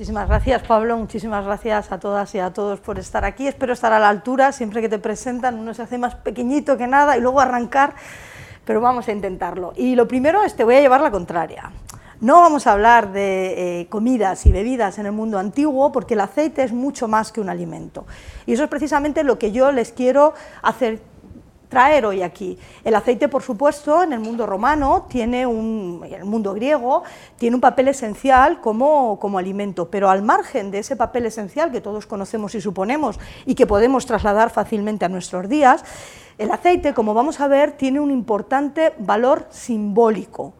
Muchísimas gracias, Pablo. Muchísimas gracias a todas y a todos por estar aquí. Espero estar a la altura. Siempre que te presentan, uno se hace más pequeñito que nada y luego arrancar, pero vamos a intentarlo. Y lo primero es te voy a llevar la contraria. No vamos a hablar de eh, comidas y bebidas en el mundo antiguo porque el aceite es mucho más que un alimento. Y eso es precisamente lo que yo les quiero hacer traer hoy aquí. El aceite, por supuesto, en el mundo romano, tiene un, en el mundo griego, tiene un papel esencial como, como alimento, pero al margen de ese papel esencial que todos conocemos y suponemos y que podemos trasladar fácilmente a nuestros días, el aceite, como vamos a ver, tiene un importante valor simbólico.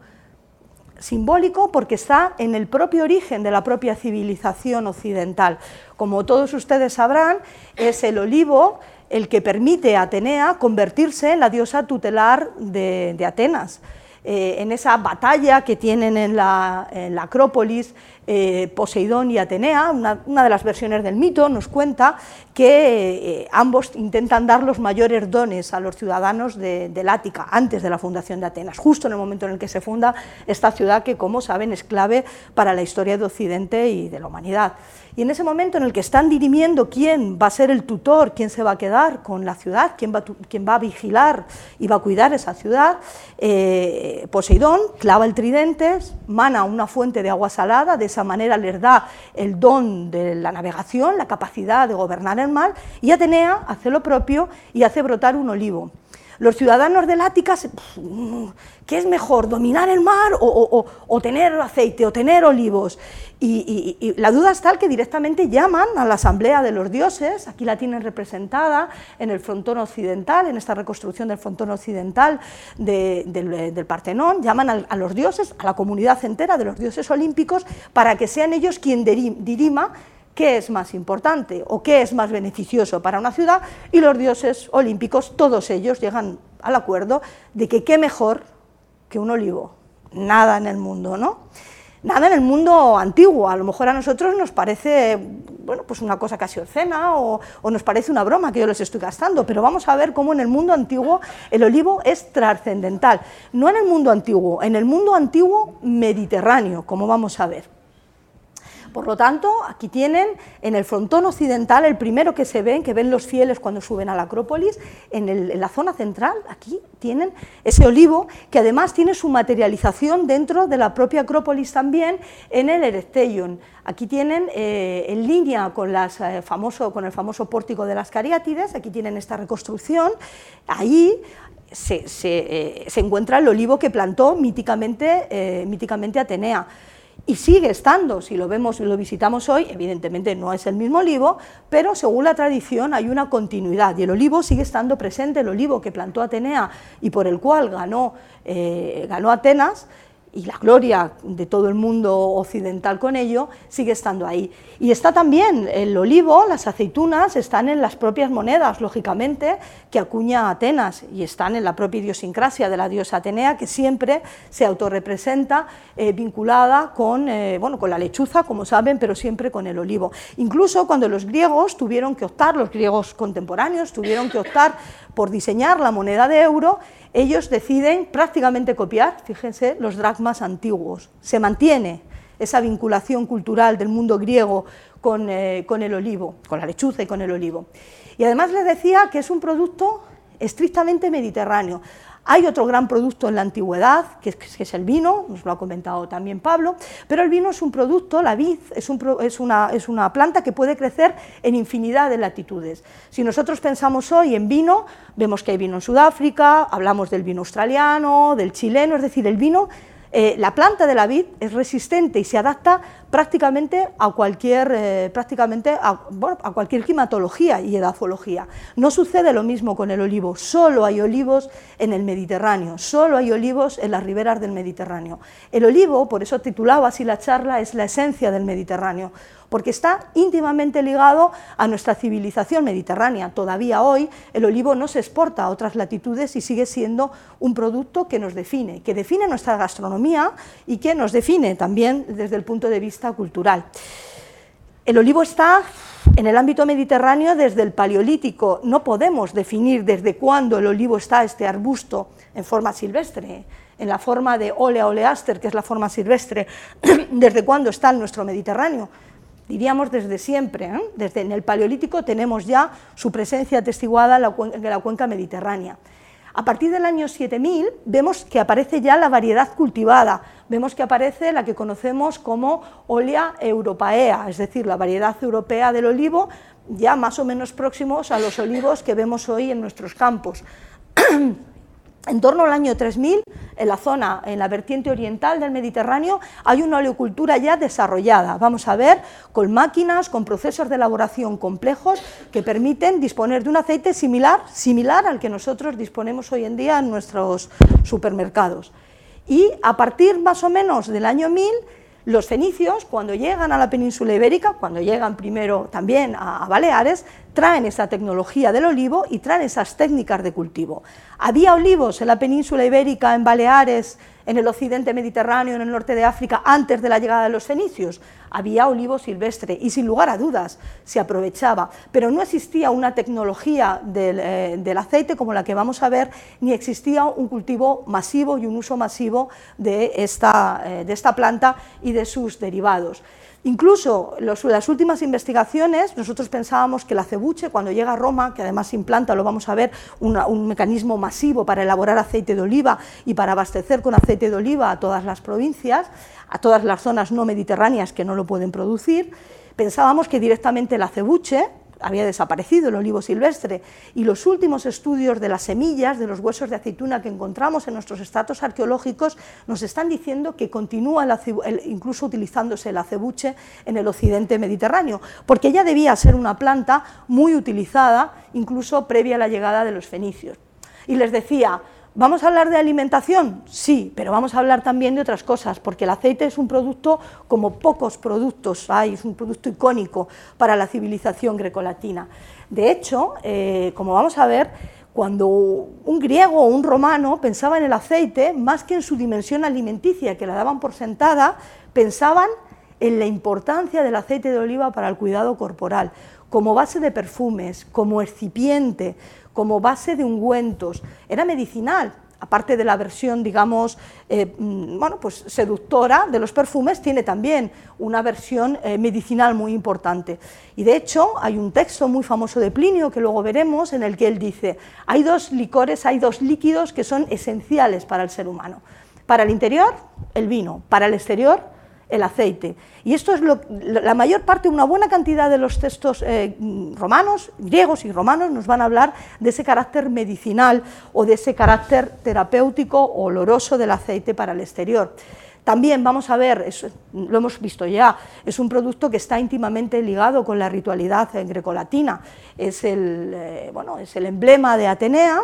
Simbólico porque está en el propio origen de la propia civilización occidental. Como todos ustedes sabrán, es el olivo el que permite a Atenea convertirse en la diosa tutelar de, Atenas. Eh, en esa batalla que tienen en la, Acrópolis eh, Poseidón y Atenea, una, de las versiones del mito nos cuenta que eh, ambos intentan dar los mayores dones a los ciudadanos de, del Ática antes de la fundación de Atenas, justo en el momento en el que se funda esta ciudad que, como saben, es clave para la historia de Occidente y de la humanidad. Y en ese momento en el que están dirimiendo quién va a ser el tutor, quién se va a quedar con la ciudad, quién va, quién va a vigilar y va a cuidar esa ciudad, eh, Poseidón clava el tridente, mana una fuente de agua salada, de esa manera les da el don de la navegación, la capacidad de gobernar el mar, y Atenea hace lo propio y hace brotar un olivo. Los ciudadanos del Ática, ¿qué es mejor, dominar el mar o, tener aceite o tener olivos? Y, la duda es tal que directamente llaman a la asamblea de los dioses, aquí la tienen representada en el frontón occidental, en esta reconstrucción del frontón occidental del, Partenón, llaman a, los dioses, a la comunidad entera de los dioses olímpicos, para que sean ellos quien dirima qué es más importante o qué es más beneficioso para una ciudad y los dioses olímpicos, todos ellos llegan al acuerdo de que qué mejor que un olivo, nada en el mundo, ¿no? Nada en el mundo antiguo, a lo mejor a nosotros nos parece bueno, pues una cosa casi obscena o, o nos parece una broma que yo les estoy gastando, pero vamos a ver cómo en el mundo antiguo el olivo es trascendental, no en el mundo antiguo, en el mundo antiguo mediterráneo, como vamos a ver. Por lo tanto, aquí tienen en el frontón occidental el primero que se ven, que ven los fieles cuando suben a la Acrópolis, en, la zona central, aquí tienen ese olivo que además tiene su materialización dentro de la propia Acrópolis también en el Erecteion. Aquí tienen eh, en línea con, eh, con el famoso pórtico de las Cariátides, aquí tienen esta reconstrucción, ahí se, eh, encuentra el olivo que plantó míticamente Atenea y sigue estando, si lo vemos y lo visitamos hoy, evidentemente no es el mismo olivo, pero según la tradición hay una continuidad y el olivo sigue estando presente, el olivo que plantó Atenea y por el cual ganó, eh, ganó Atenas, y la gloria de todo el mundo occidental con ello sigue estando ahí. Y está también el olivo, las aceitunas, están en las propias monedas, lógicamente, que acuña Atenas y están en la propia idiosincrasia de la diosa Atenea, que siempre se autorrepresenta eh, vinculada con, eh, bueno, con la lechuza, como saben, pero siempre con el olivo. Incluso cuando los griegos tuvieron que optar, los griegos contemporáneos tuvieron que optar por diseñar la moneda de euro, ellos deciden prácticamente copiar, fíjense, los dracmas antiguos. Se mantiene esa vinculación cultural del mundo griego con, eh, con, el olivo, con la lechuza y con el olivo. Y además les decía que es un producto estrictamente mediterráneo. Hay otro gran producto en la antigüedad, que es, el vino, nos lo ha comentado también Pablo, pero el vino es un producto, la vid es, una, planta que puede crecer en infinidad de latitudes. Si nosotros pensamos hoy en vino, vemos que hay vino en Sudáfrica, hablamos del vino australiano, del chileno, es decir, el vino eh, la planta de la vid es resistente y se adapta prácticamente a cualquier, eh, prácticamente a, cualquier climatología y edafología. No sucede lo mismo con el olivo, solo hay olivos en el Mediterráneo, solo hay olivos en las riberas del Mediterráneo. El olivo, por eso titulaba así la charla, es la esencia del Mediterráneo porque está íntimamente ligado a nuestra civilización mediterránea. Todavía hoy el olivo no se exporta a otras latitudes y sigue siendo un producto que nos define, que define nuestra gastronomía y que nos define también desde el punto de vista cultural. El olivo está en el ámbito mediterráneo desde el paleolítico. No podemos definir desde cuándo el olivo está, este arbusto, en forma silvestre, en la forma de olea oleaster, que es la forma silvestre, desde cuándo está en nuestro Mediterráneo diríamos desde siempre, ¿eh? desde en el Paleolítico tenemos ya su presencia atestiguada en la, cuenca mediterránea. A partir del año 7000 vemos que aparece ya la variedad cultivada, vemos que aparece la que conocemos como Olea europaea, es decir, la variedad europea del olivo, ya más o menos próximos a los olivos que vemos hoy en nuestros campos. En torno al año 3000, en la zona, en la vertiente oriental del Mediterráneo, hay una oleocultura ya desarrollada. Vamos a ver, con máquinas, con procesos de elaboración complejos que permiten disponer de un aceite similar, similar al que nosotros disponemos hoy en día en nuestros supermercados. Y a partir más o menos del año 1000, los fenicios, cuando llegan a la península ibérica, cuando llegan primero también a, Baleares, traen esa tecnología del olivo y traen esas técnicas de cultivo. Había olivos en la península ibérica, en Baleares, en el occidente mediterráneo, en el norte de África, antes de la llegada de los fenicios. Había olivo silvestre y sin lugar a dudas se aprovechaba, pero no existía una tecnología del, eh, aceite como la que vamos a ver, ni existía un cultivo masivo y un uso masivo de esta, eh, de esta planta y de sus derivados. Incluso las últimas investigaciones, nosotros pensábamos que la cebuche, cuando llega a Roma, que además implanta, lo vamos a ver, un mecanismo masivo para elaborar aceite de oliva y para abastecer con aceite de oliva a todas las provincias, a todas las zonas no mediterráneas que no lo pueden producir, pensábamos que directamente la cebuche, había desaparecido el olivo silvestre y los últimos estudios de las semillas, de los huesos de aceituna que encontramos en nuestros estratos arqueológicos nos están diciendo que continúa incluso utilizándose el acebuche en el occidente mediterráneo, porque ya debía ser una planta muy utilizada incluso previa a la llegada de los fenicios. Y les decía, ¿Vamos a hablar de alimentación? Sí, pero vamos a hablar también de otras cosas, porque el aceite es un producto como pocos productos hay, es un producto icónico para la civilización grecolatina. De hecho, eh, como vamos a ver, cuando un griego o un romano pensaba en el aceite, más que en su dimensión alimenticia, que la daban por sentada, pensaban en la importancia del aceite de oliva para el cuidado corporal, como base de perfumes, como excipiente, como base de ungüentos, era medicinal, aparte de la versión, digamos, eh, mm, bueno, pues seductora de los perfumes, tiene también una versión eh, medicinal muy importante. Y de hecho, hay un texto muy famoso de Plinio, que luego veremos, en el que él dice, hay dos licores, hay dos líquidos que son esenciales para el ser humano. Para el interior, el vino, para el exterior, el aceite. Y esto es lo, la mayor parte, una buena cantidad de los textos eh, romanos, griegos y romanos, nos van a hablar de ese carácter medicinal o de ese carácter terapéutico oloroso del aceite para el exterior. También vamos a ver, lo hemos visto ya, es un producto que está íntimamente ligado con la ritualidad grecolatina. Es el, eh, bueno, es el emblema de Atenea,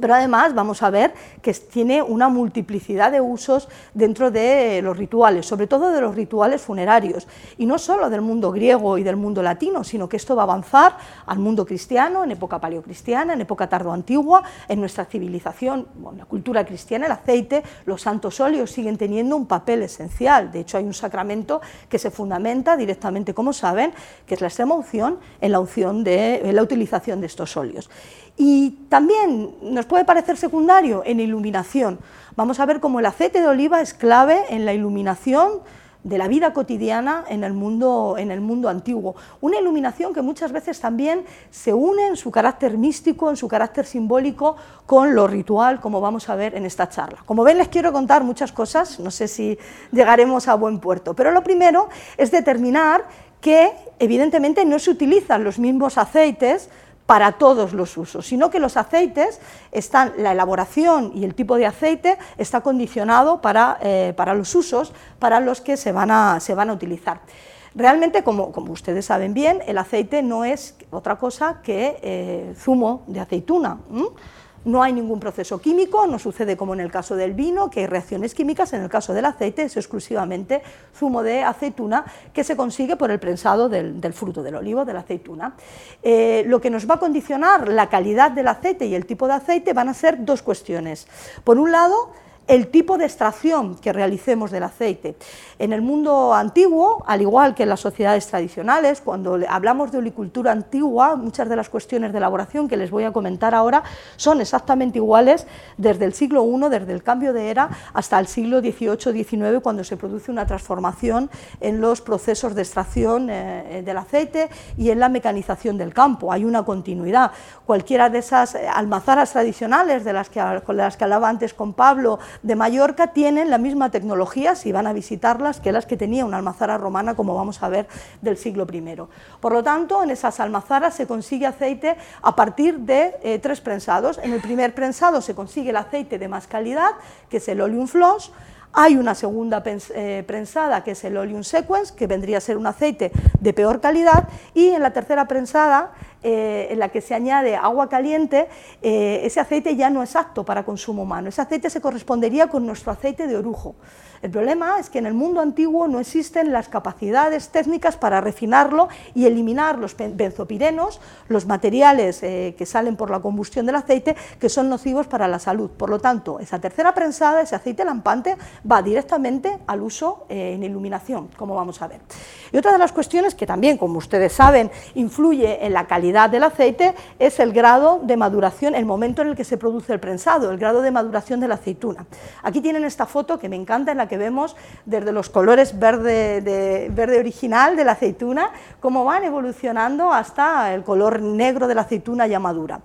pero además vamos a ver que tiene una multiplicidad de usos dentro de los rituales, sobre todo de los rituales funerarios, y no solo del mundo griego y del mundo latino, sino que esto va a avanzar al mundo cristiano, en época paleocristiana, en época tardoantigua, en nuestra civilización, en la cultura cristiana, el aceite, los santos óleos siguen teniendo un papel esencial. De hecho, hay un sacramento que se fundamenta directamente, como saben, que es la extrema unción en la, unción de, en la utilización de estos óleos. Y también nos puede parecer secundario en iluminación. Vamos a ver cómo el aceite de oliva es clave en la iluminación de la vida cotidiana en el, mundo, en el mundo antiguo. Una iluminación que muchas veces también se une en su carácter místico, en su carácter simbólico, con lo ritual, como vamos a ver en esta charla. Como ven, les quiero contar muchas cosas, no sé si llegaremos a buen puerto, pero lo primero es determinar que evidentemente no se utilizan los mismos aceites para todos los usos, sino que los aceites están, la elaboración y el tipo de aceite está condicionado para, eh, para los usos para los que se van a, se van a utilizar. Realmente, como, como, ustedes saben bien, el aceite no es otra cosa que eh, zumo de aceituna. No hay ningún proceso químico, no sucede como en el caso del vino, que hay reacciones químicas, en el caso del aceite es exclusivamente zumo de aceituna que se consigue por el prensado del, fruto del olivo, de la aceituna. Eh, lo que nos va a condicionar la calidad del aceite y el tipo de aceite van a ser dos cuestiones. Por un lado, el tipo de extracción que realicemos del aceite. En el mundo antiguo, al igual que en las sociedades tradicionales, cuando hablamos de olicultura antigua, muchas de las cuestiones de elaboración que les voy a comentar ahora son exactamente iguales desde el siglo I, desde el cambio de era, hasta el siglo XVIII-XIX, cuando se produce una transformación en los procesos de extracción eh, del aceite y en la mecanización del campo. Hay una continuidad. Cualquiera de esas eh, almazaras tradicionales de las que, con las que hablaba antes con Pablo, de Mallorca tienen la misma tecnología, si van a visitarlas, que las que tenía una almazara romana, como vamos a ver, del siglo I. Por lo tanto, en esas almazaras se consigue aceite a partir de eh, tres prensados. En el primer prensado se consigue el aceite de más calidad, que es el oleum floss, hay una segunda eh, prensada, que es el oleum sequence, que vendría a ser un aceite de peor calidad, y en la tercera prensada eh, en la que se añade agua caliente, eh, ese aceite ya no es apto para consumo humano. Ese aceite se correspondería con nuestro aceite de orujo. El problema es que en el mundo antiguo no existen las capacidades técnicas para refinarlo y eliminar los benzopirenos, los materiales eh, que salen por la combustión del aceite, que son nocivos para la salud. Por lo tanto, esa tercera prensada, ese aceite lampante, va directamente al uso en iluminación, como vamos a ver. Y otra de las cuestiones que también, como ustedes saben, influye en la calidad del aceite es el grado de maduración, el momento en el que se produce el prensado, el grado de maduración de la aceituna. Aquí tienen esta foto que me encanta, en la que vemos desde los colores verde, de, verde original de la aceituna, cómo van evolucionando hasta el color negro de la aceituna ya madura.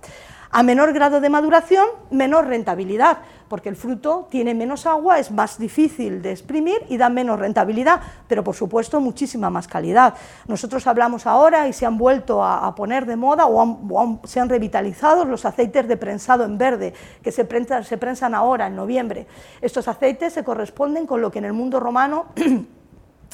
A menor grado de maduración, menor rentabilidad, porque el fruto tiene menos agua, es más difícil de exprimir y da menos rentabilidad, pero por supuesto muchísima más calidad. Nosotros hablamos ahora y se han vuelto a, poner de moda o, se han revitalizado los aceites de prensado en verde, que se se prensan ahora en noviembre. Estos aceites se corresponden con lo que en el mundo romano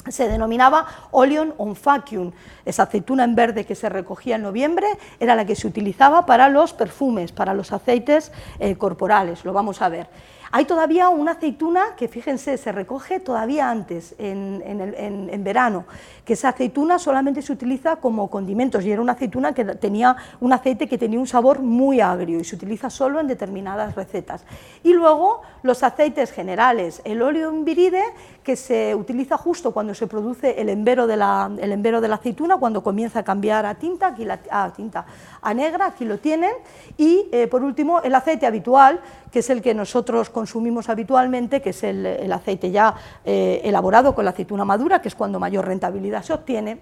se denominaba Oleon onfacium. Esa aceituna en verde que se recogía en noviembre era la que se utilizaba para los perfumes, para los aceites eh, corporales, lo vamos a ver. Hay todavía una aceituna que, fíjense, se recoge todavía antes, en, verano, que esa aceituna solamente se utiliza como condimentos y era una aceituna que tenía un aceite que tenía un sabor muy agrio y se utiliza solo en determinadas recetas. Y luego los aceites generales, el óleo viride, que se utiliza justo cuando se produce el embero de la, el de la aceituna, cuando comienza a cambiar a tinta, aquí la, a tinta a negra, aquí lo tienen, y eh, por último el aceite habitual, que es el que nosotros consumimos habitualmente, que es el, aceite ya eh, elaborado con la aceituna madura, que es cuando mayor rentabilidad se obtiene,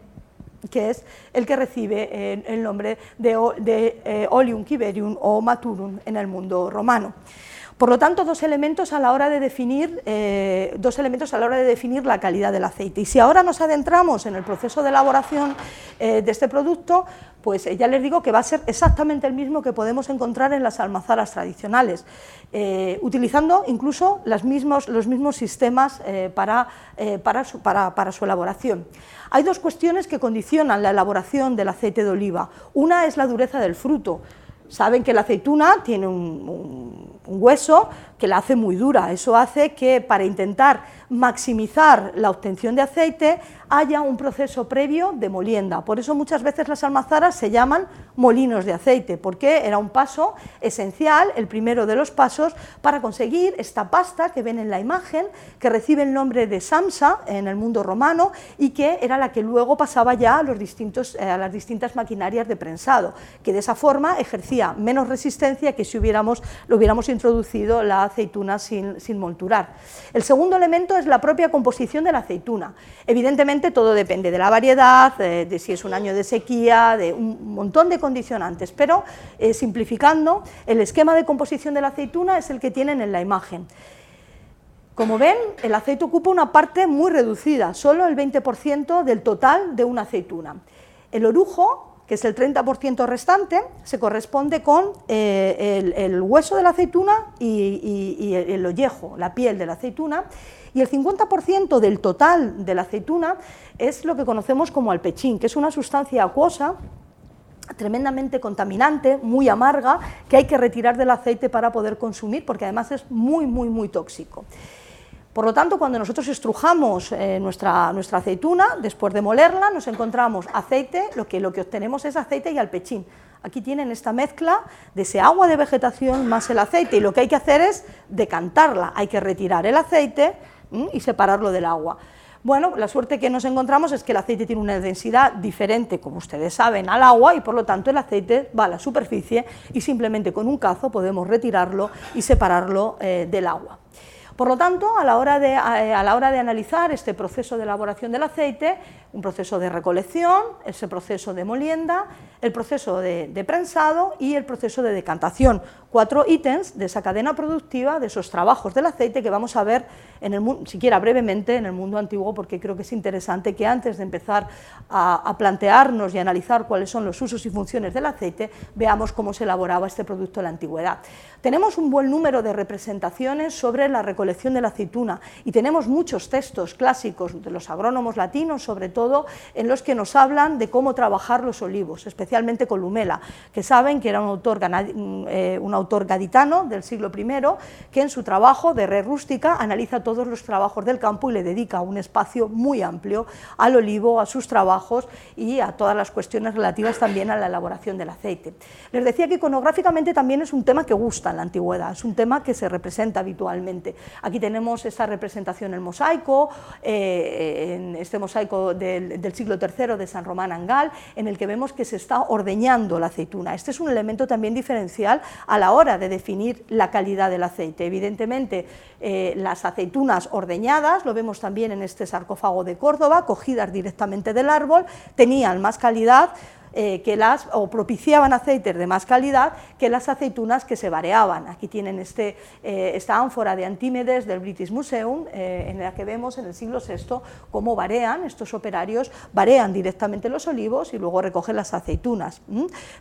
que es el que recibe eh, el nombre de, de Oleum Kiberium o Maturum en el mundo romano. Por lo tanto, dos elementos a la hora de definir, eh, dos elementos a la hora de definir la calidad del aceite. Y si ahora nos adentramos en el proceso de elaboración eh, de este producto, pues eh, ya les digo que va a ser exactamente el mismo que podemos encontrar en las almazaras tradicionales, utilizando incluso los mismos sistemas para, para su elaboración. Hay dos cuestiones que condicionan la elaboración del aceite de oliva. Una es la dureza del fruto. Saben que la aceituna tiene un, hueso que la hace muy dura. Eso hace que para intentar maximizar la obtención de aceite haya un proceso previo de molienda. Por eso muchas veces las almazaras se llaman molinos de aceite, porque era un paso esencial, el primero de los pasos, para conseguir esta pasta que ven en la imagen, que recibe el nombre de samsa en el mundo romano y que era la que luego pasaba ya a, los distintos, eh, a las distintas maquinarias de prensado, que de esa forma ejercía menos resistencia que si hubiéramos, lo hubiéramos introducido la aceituna sin, sin molturar. El segundo elemento es la propia composición de la aceituna. Evidentemente, todo depende de la variedad, de, si es un año de sequía, de un montón de condicionantes, pero eh, simplificando, el esquema de composición de la aceituna es el que tienen en la imagen. Como ven, el aceite ocupa una parte muy reducida, solo el 20% del total de una aceituna. El orujo, que es el 30% restante, se corresponde con eh, el, hueso de la aceituna y, y el ollejo, la piel de la aceituna, y el 50% del total de la aceituna es lo que conocemos como alpechín, que es una sustancia acuosa tremendamente contaminante, muy amarga, que hay que retirar del aceite para poder consumir, porque además es muy, muy, muy tóxico. Por lo tanto, cuando nosotros estrujamos eh, nuestra, nuestra aceituna, después de molerla, nos encontramos aceite, lo que, lo que obtenemos es aceite y alpechín. Aquí tienen esta mezcla de ese agua de vegetación más el aceite y lo que hay que hacer es decantarla, hay que retirar el aceite y separarlo del agua. Bueno, la suerte que nos encontramos es que el aceite tiene una densidad diferente, como ustedes saben, al agua y por lo tanto el aceite va a la superficie y simplemente con un cazo podemos retirarlo y separarlo eh, del agua. Por lo tanto, a la, hora de, a la hora de analizar este proceso de elaboración del aceite, un proceso de recolección, ese proceso de molienda, el proceso de, prensado y el proceso de decantación. Cuatro ítems de esa cadena productiva, de esos trabajos del aceite que vamos a ver, en el, siquiera brevemente, en el mundo antiguo, porque creo que es interesante que antes de empezar a, plantearnos y analizar cuáles son los usos y funciones del aceite, veamos cómo se elaboraba este producto en la antigüedad. Tenemos un buen número de representaciones sobre la recolección de la aceituna y tenemos muchos textos clásicos de los agrónomos latinos, sobre todo en los que nos hablan de cómo trabajar los olivos, especialmente Columela, que saben que era un autor, eh, un autor gaditano del siglo I, que en su trabajo de Re Rústica analiza todos los trabajos del campo y le dedica un espacio muy amplio al olivo, a sus trabajos y a todas las cuestiones relativas también a la elaboración del aceite. Les decía que iconográficamente también es un tema que gusta en la antigüedad, es un tema que se representa habitualmente. Aquí tenemos esta representación en mosaico, eh, en este mosaico de del, siglo III de San Román Angal, en el que vemos que se está ordeñando la aceituna. Este es un elemento también diferencial a la hora de definir la calidad del aceite. Evidentemente, eh, las aceitunas ordeñadas, lo vemos también en este sarcófago de Córdoba, cogidas directamente del árbol, tenían más calidad eh, que las, o propiciaban aceites de más calidad que las aceitunas que se vareaban. Aquí tienen este, eh, esta ánfora de Antímedes del British Museum, eh, en la que vemos en el siglo VI cómo varean, estos operarios varean directamente los olivos y luego recogen las aceitunas.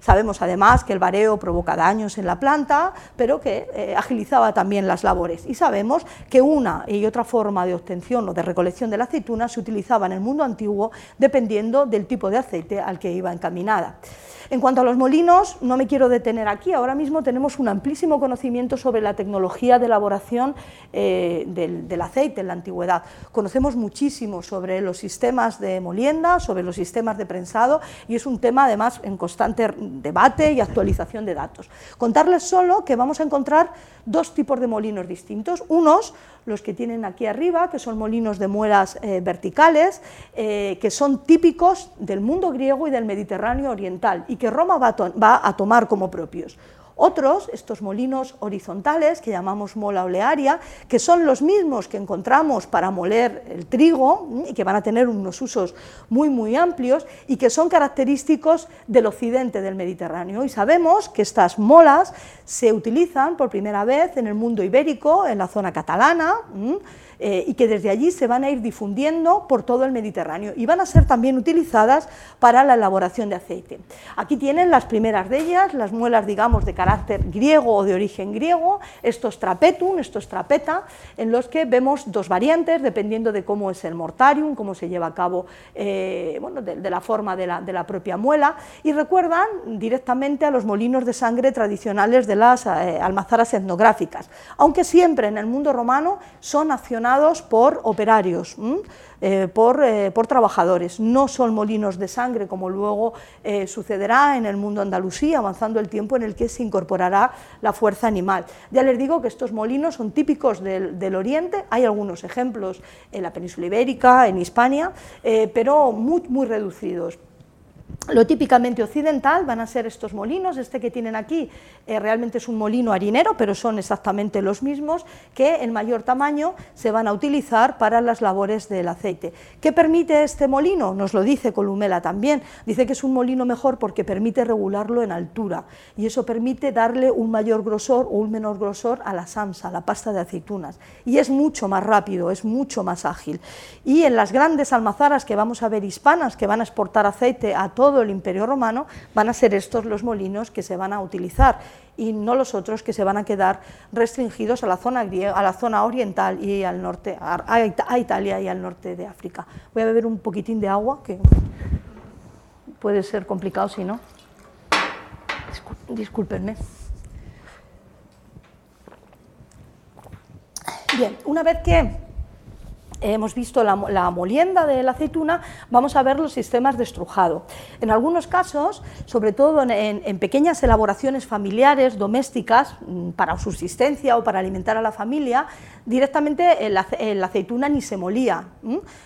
Sabemos además que el vareo provoca daños en la planta, pero que agilizaba también las labores. Y sabemos que una y otra forma de obtención o de recolección de la aceituna se utilizaba en el mundo antiguo dependiendo del tipo de aceite al que iba encaminado contaminada en cuanto a los molinos, no me quiero detener aquí, ahora mismo tenemos un amplísimo conocimiento sobre la tecnología de elaboración eh, del, aceite en la antigüedad. Conocemos muchísimo sobre los sistemas de molienda, sobre los sistemas de prensado y es un tema además en constante debate y actualización de datos. Contarles solo que vamos a encontrar dos tipos de molinos distintos, unos los que tienen aquí arriba, que son molinos de muelas eh, verticales, eh, que son típicos del mundo griego y del Mediterráneo oriental, que Roma va a tomar como propios. Otros, estos molinos horizontales, que llamamos mola olearia, que son los mismos que encontramos para moler el trigo y que van a tener unos usos muy, muy amplios y que son característicos del occidente del Mediterráneo. Y sabemos que estas molas se utilizan por primera vez en el mundo ibérico, en la zona catalana, eh, y que desde allí se van a ir difundiendo por todo el Mediterráneo y van a ser también utilizadas para la elaboración de aceite. Aquí tienen las primeras de ellas, las muelas, digamos, de carácter griego o de origen griego, estos trapetum, estos trapeta, en los que vemos dos variantes, dependiendo de cómo es el mortarium, cómo se lleva a cabo, eh, bueno, de, la forma de la, de la, propia muela, y recuerdan directamente a los molinos de sangre tradicionales de las eh, almazaras etnográficas, aunque siempre en el mundo romano son por operarios, eh, eh, por, trabajadores, no son molinos de sangre como luego eh, sucederá en el mundo andalusí, avanzando el tiempo en el que se incorporará la fuerza animal. Ya les digo que estos molinos son típicos del, del Oriente, hay algunos ejemplos en la península ibérica, en Hispania, pero muy, muy reducidos. Lo típicamente occidental van a ser estos molinos, este que tienen aquí eh, realmente es un molino harinero, pero son exactamente los mismos, que en mayor tamaño se van a utilizar para las labores del aceite. ¿Qué permite este molino? Nos lo dice Columela también, dice que es un molino mejor porque permite regularlo en altura y eso permite darle un mayor grosor o un menor grosor a la salsa, a la pasta de aceitunas, y es mucho más rápido, es mucho más ágil. Y en las grandes almazaras que vamos a ver hispanas, que van a exportar aceite a todo el Imperio Romano, van a ser estos los molinos que se van a utilizar y no los otros que se van a quedar restringidos a la zona, a la zona oriental y al norte, a, Italia y al norte de África. Voy a beber un poquitín de agua, que puede ser complicado si no. Discúlpenme. Bien, una vez que hemos visto la, molienda de la aceituna, vamos a ver los sistemas de estrujado. En algunos casos, sobre todo en, pequeñas elaboraciones familiares, domésticas, mm, para subsistencia o para alimentar a la familia, directamente la, aceituna ni se molía,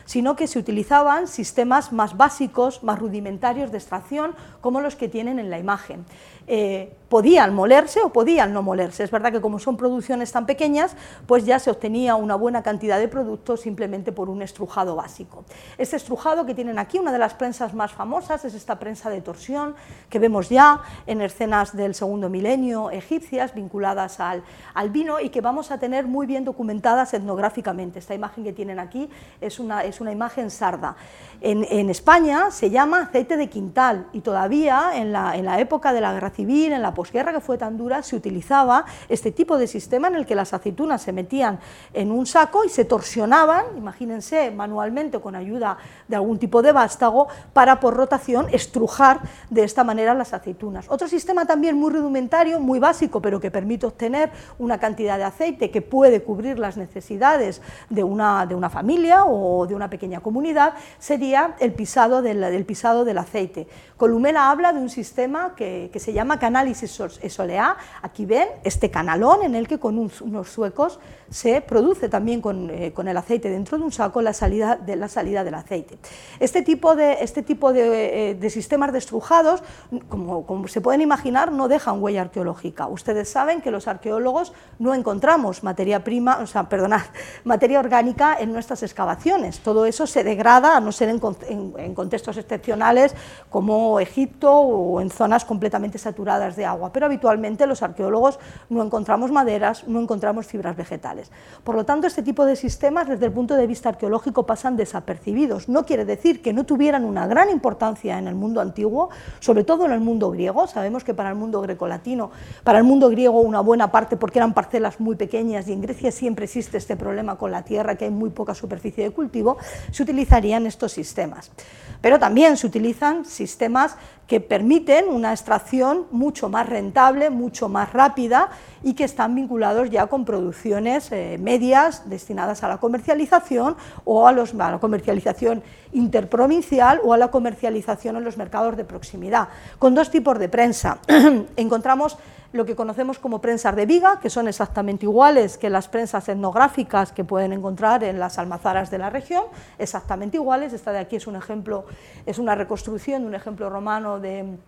sino que se utilizaban sistemas más básicos, más rudimentarios de extracción, como los que tienen en la imagen. Eh, podían molerse o podían no molerse. Es verdad que como son producciones tan pequeñas, pues ya se obtenía una buena cantidad de productos simplemente por un estrujado básico. Este estrujado que tienen aquí, una de las prensas más famosas, es esta prensa de torsión que vemos ya en escenas del segundo milenio egipcias vinculadas al, al vino y que vamos a tener muy bien documentadas etnográficamente. Esta imagen que tienen aquí es una, es una imagen sarda. En, en España se llama aceite de quintal y todavía en la, en la época de la guerra civil, en la posguerra que fue tan dura, se utilizaba este tipo de sistema en el que las aceitunas se metían en un saco y se torsionaban, imagínense, manualmente con ayuda de algún tipo de vástago, para por rotación estrujar de esta manera las aceitunas. Otro sistema también muy rudimentario, muy básico, pero que permite obtener una cantidad de aceite que puede cubrir las necesidades de una, de una familia o de una pequeña comunidad, sería el pisado del, pisado del aceite. Columela habla de un sistema que, que se llama canálisis esoleá. Aquí ven este canalón en el que con unos suecos se produce también eh, con, el aceite dentro de un saco la salida, de, la salida del aceite. Este tipo de, este tipo de, eh, sistemas de estrujados, como, como, se pueden imaginar, no dejan huella arqueológica. Ustedes saben que los arqueólogos no encontramos materia prima, o sea, perdonad, materia orgánica en nuestras excavaciones. Todo eso se degrada, a no ser en contextos excepcionales como Egipto o en zonas completamente saturadas de agua, pero habitualmente los arqueólogos no encontramos maderas, no encontramos fibras vegetales. Por lo tanto, este tipo de sistemas desde el punto de vista arqueológico pasan desapercibidos. No quiere decir que no tuvieran una gran importancia en el mundo antiguo, sobre todo en el mundo griego. Sabemos que para el mundo grecolatino, para el mundo griego una buena parte porque eran parcelas muy pequeñas y en Grecia siempre existe este problema con la tierra, que hay muy poca superficie de cultivo, se utilizarían estos sistemas. Pero también se utilizan sistemas que permiten una extracción mucho más rentable, mucho más rápida y que están vinculados ya con producciones eh, medias destinadas a la comercialización o a, a la comercialización interprovincial o a la comercialización en los mercados de proximidad, con dos tipos de prensa. Encontramos lo que conocemos como prensas de viga, que son exactamente iguales que las prensas etnográficas que pueden encontrar en las almazaras de la región, exactamente iguales. Esta de aquí es un ejemplo, es una reconstrucción de un ejemplo romano de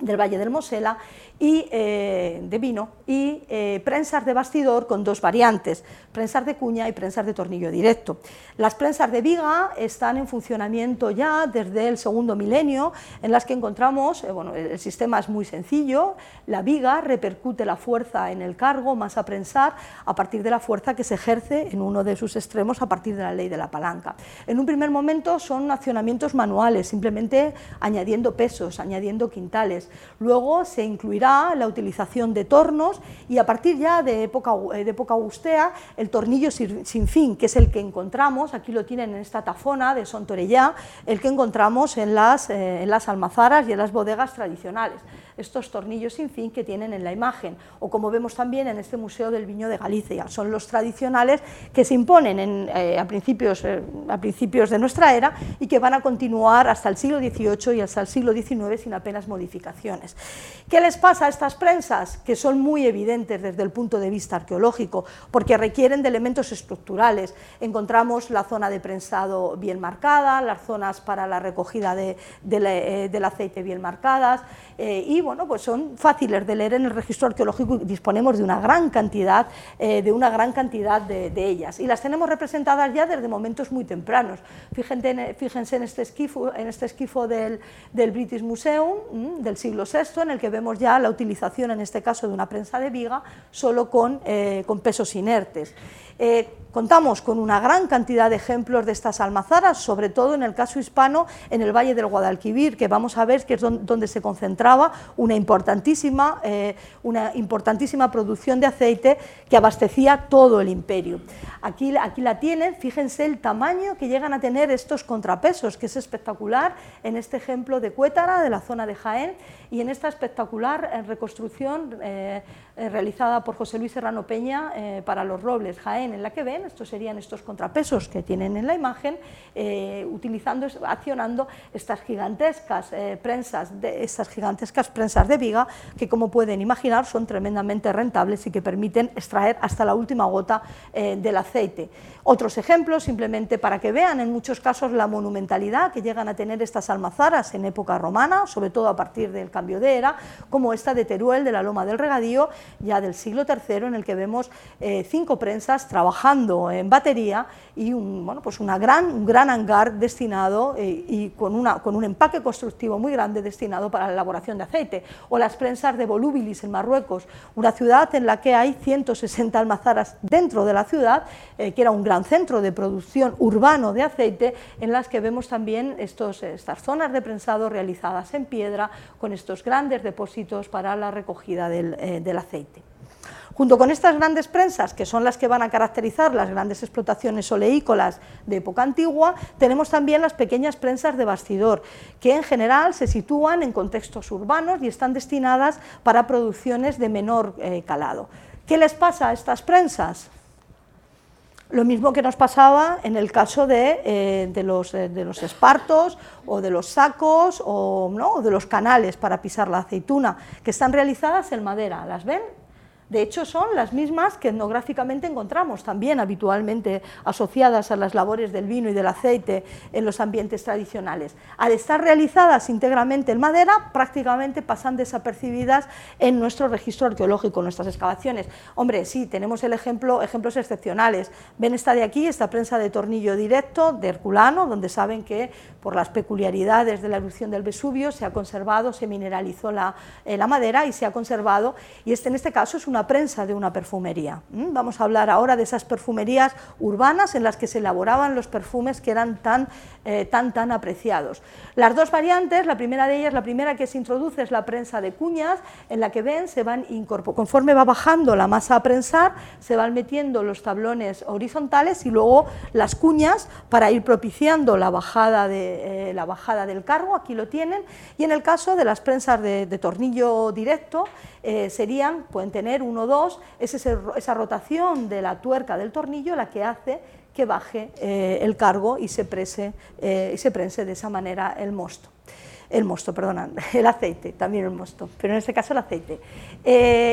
del Valle del Mosela y eh, de vino y eh, prensas de bastidor con dos variantes, prensas de cuña y prensas de tornillo directo. Las prensas de viga están en funcionamiento ya desde el segundo milenio, en las que encontramos, eh, bueno, el sistema es muy sencillo, la viga repercute la fuerza en el cargo más a prensar a partir de la fuerza que se ejerce en uno de sus extremos a partir de la ley de la palanca. En un primer momento son accionamientos manuales, simplemente añadiendo pesos, añadiendo quintales, luego se incluirá la utilización de tornos y a partir ya de época, de época augustea tornillo sin fin, que es el que encontramos, aquí lo tienen en esta tafona de Sontorellá, el que encontramos en las, eh, en las almazaras y en las bodegas tradicionales estos tornillos sin fin que tienen en la imagen, o como vemos también en este Museo del Viño de Galicia, son los tradicionales que se imponen eh, a, principios, eh, a principios de nuestra era y que van a continuar hasta el siglo XVIII y hasta el siglo XIX sin apenas modificaciones. ¿Qué les pasa a estas prensas? Que son muy evidentes desde el punto de vista arqueológico, porque requieren de elementos estructurales. Encontramos la zona de prensado bien marcada, las zonas para la recogida de, eh, del aceite bien marcadas, y bueno, pues son fáciles de leer en el registro arqueológico y disponemos de una gran cantidad, eh, de, una gran cantidad de, ellas. Y las tenemos representadas ya desde momentos muy tempranos. Fíjense, en este este esquifo del, British Museum del siglo VI, en el que vemos ya la utilización, en este caso, de una prensa de viga, solo con, eh, con pesos inertes. Eh, contamos con una gran cantidad de ejemplos de estas almazaras, sobre todo en el caso hispano, en el Valle del Guadalquivir, que vamos a ver que es donde se concentraba una importantísima, eh, una importantísima producción de aceite que abastecía todo el imperio. Aquí, aquí la tienen, fíjense el tamaño que llegan a tener estos contrapesos, que es espectacular en este ejemplo de Cuétara, de la zona de Jaén, y en esta espectacular reconstrucción realizada por José Luis Serrano Peña para los Robles, Jaén, en la que ven, estos serían estos contrapesos que tienen en la imagen, eh, utilizando, accionando estas gigantescas eh, prensas, de, estas gigantescas prensas de viga, que como pueden imaginar son tremendamente rentables y que permiten extraer hasta la última gota eh, del aceite. Otros ejemplos, simplemente para que vean en muchos casos la monumentalidad que llegan a tener estas almazaras en época romana, sobre todo a partir del cambio de era, como esta de Teruel de la Loma del Regadío, ya del siglo III, en el que vemos eh, cinco prensas trabajando en batería y un, bueno, pues una gran, un gran hangar destinado eh, y con, una, con un empaque constructivo muy grande destinado para la elaboración de aceite, o las prensas de Volubilis en Marruecos, una ciudad en la que hay 160 almazaras dentro de la ciudad, eh, que era un gran centro de producción urbano de aceite, en las que vemos también estos, estas zonas de prensado realizadas en piedra, con estos grandes depósitos para la recogida del, del aceite. Junto con estas grandes prensas, que son las que van a caracterizar las grandes explotaciones oleícolas de época antigua, tenemos también las pequeñas prensas de bastidor, que en general se sitúan en contextos urbanos y están destinadas para producciones de menor eh, calado. ¿Qué les pasa a estas prensas? Lo mismo que nos pasaba en el caso de, eh, de, los, eh, de, los, espartos o de los sacos o, ¿no? o de los canales para pisar la aceituna, que están realizadas en madera. ¿Las ven? De hecho, son las mismas que etnográficamente encontramos también habitualmente asociadas a las labores del vino y del aceite en los ambientes tradicionales. Al estar realizadas íntegramente en madera, prácticamente pasan desapercibidas en nuestro registro arqueológico, en nuestras excavaciones. Hombre, sí, tenemos el ejemplo, ejemplos excepcionales. Ven esta de aquí, esta prensa de tornillo directo de Herculano, donde saben que por las peculiaridades de la erupción del Vesubio se ha conservado, se mineralizó la, eh, la madera y se ha conservado, y este en este caso es una prensa de una perfumería. Vamos a hablar ahora de esas perfumerías urbanas en las que se elaboraban los perfumes que eran tan, eh, tan, tan apreciados. Las dos variantes, la primera de ellas, la primera que se introduce es la prensa de cuñas, en la que ven, se van incorporando, conforme va bajando la masa a prensar, se van metiendo los tablones horizontales y luego las cuñas para ir propiciando la bajada, de, eh, la bajada del cargo, aquí lo tienen, y en el caso de las prensas de, tornillo directo, eh, serían, pueden tener uno o dos, es esa rotación de la tuerca del tornillo la que hace que baje eh, el cargo y se, prese, y se prense de esa manera el mosto el mosto, perdón, el aceite, también el mosto, pero en este caso el aceite.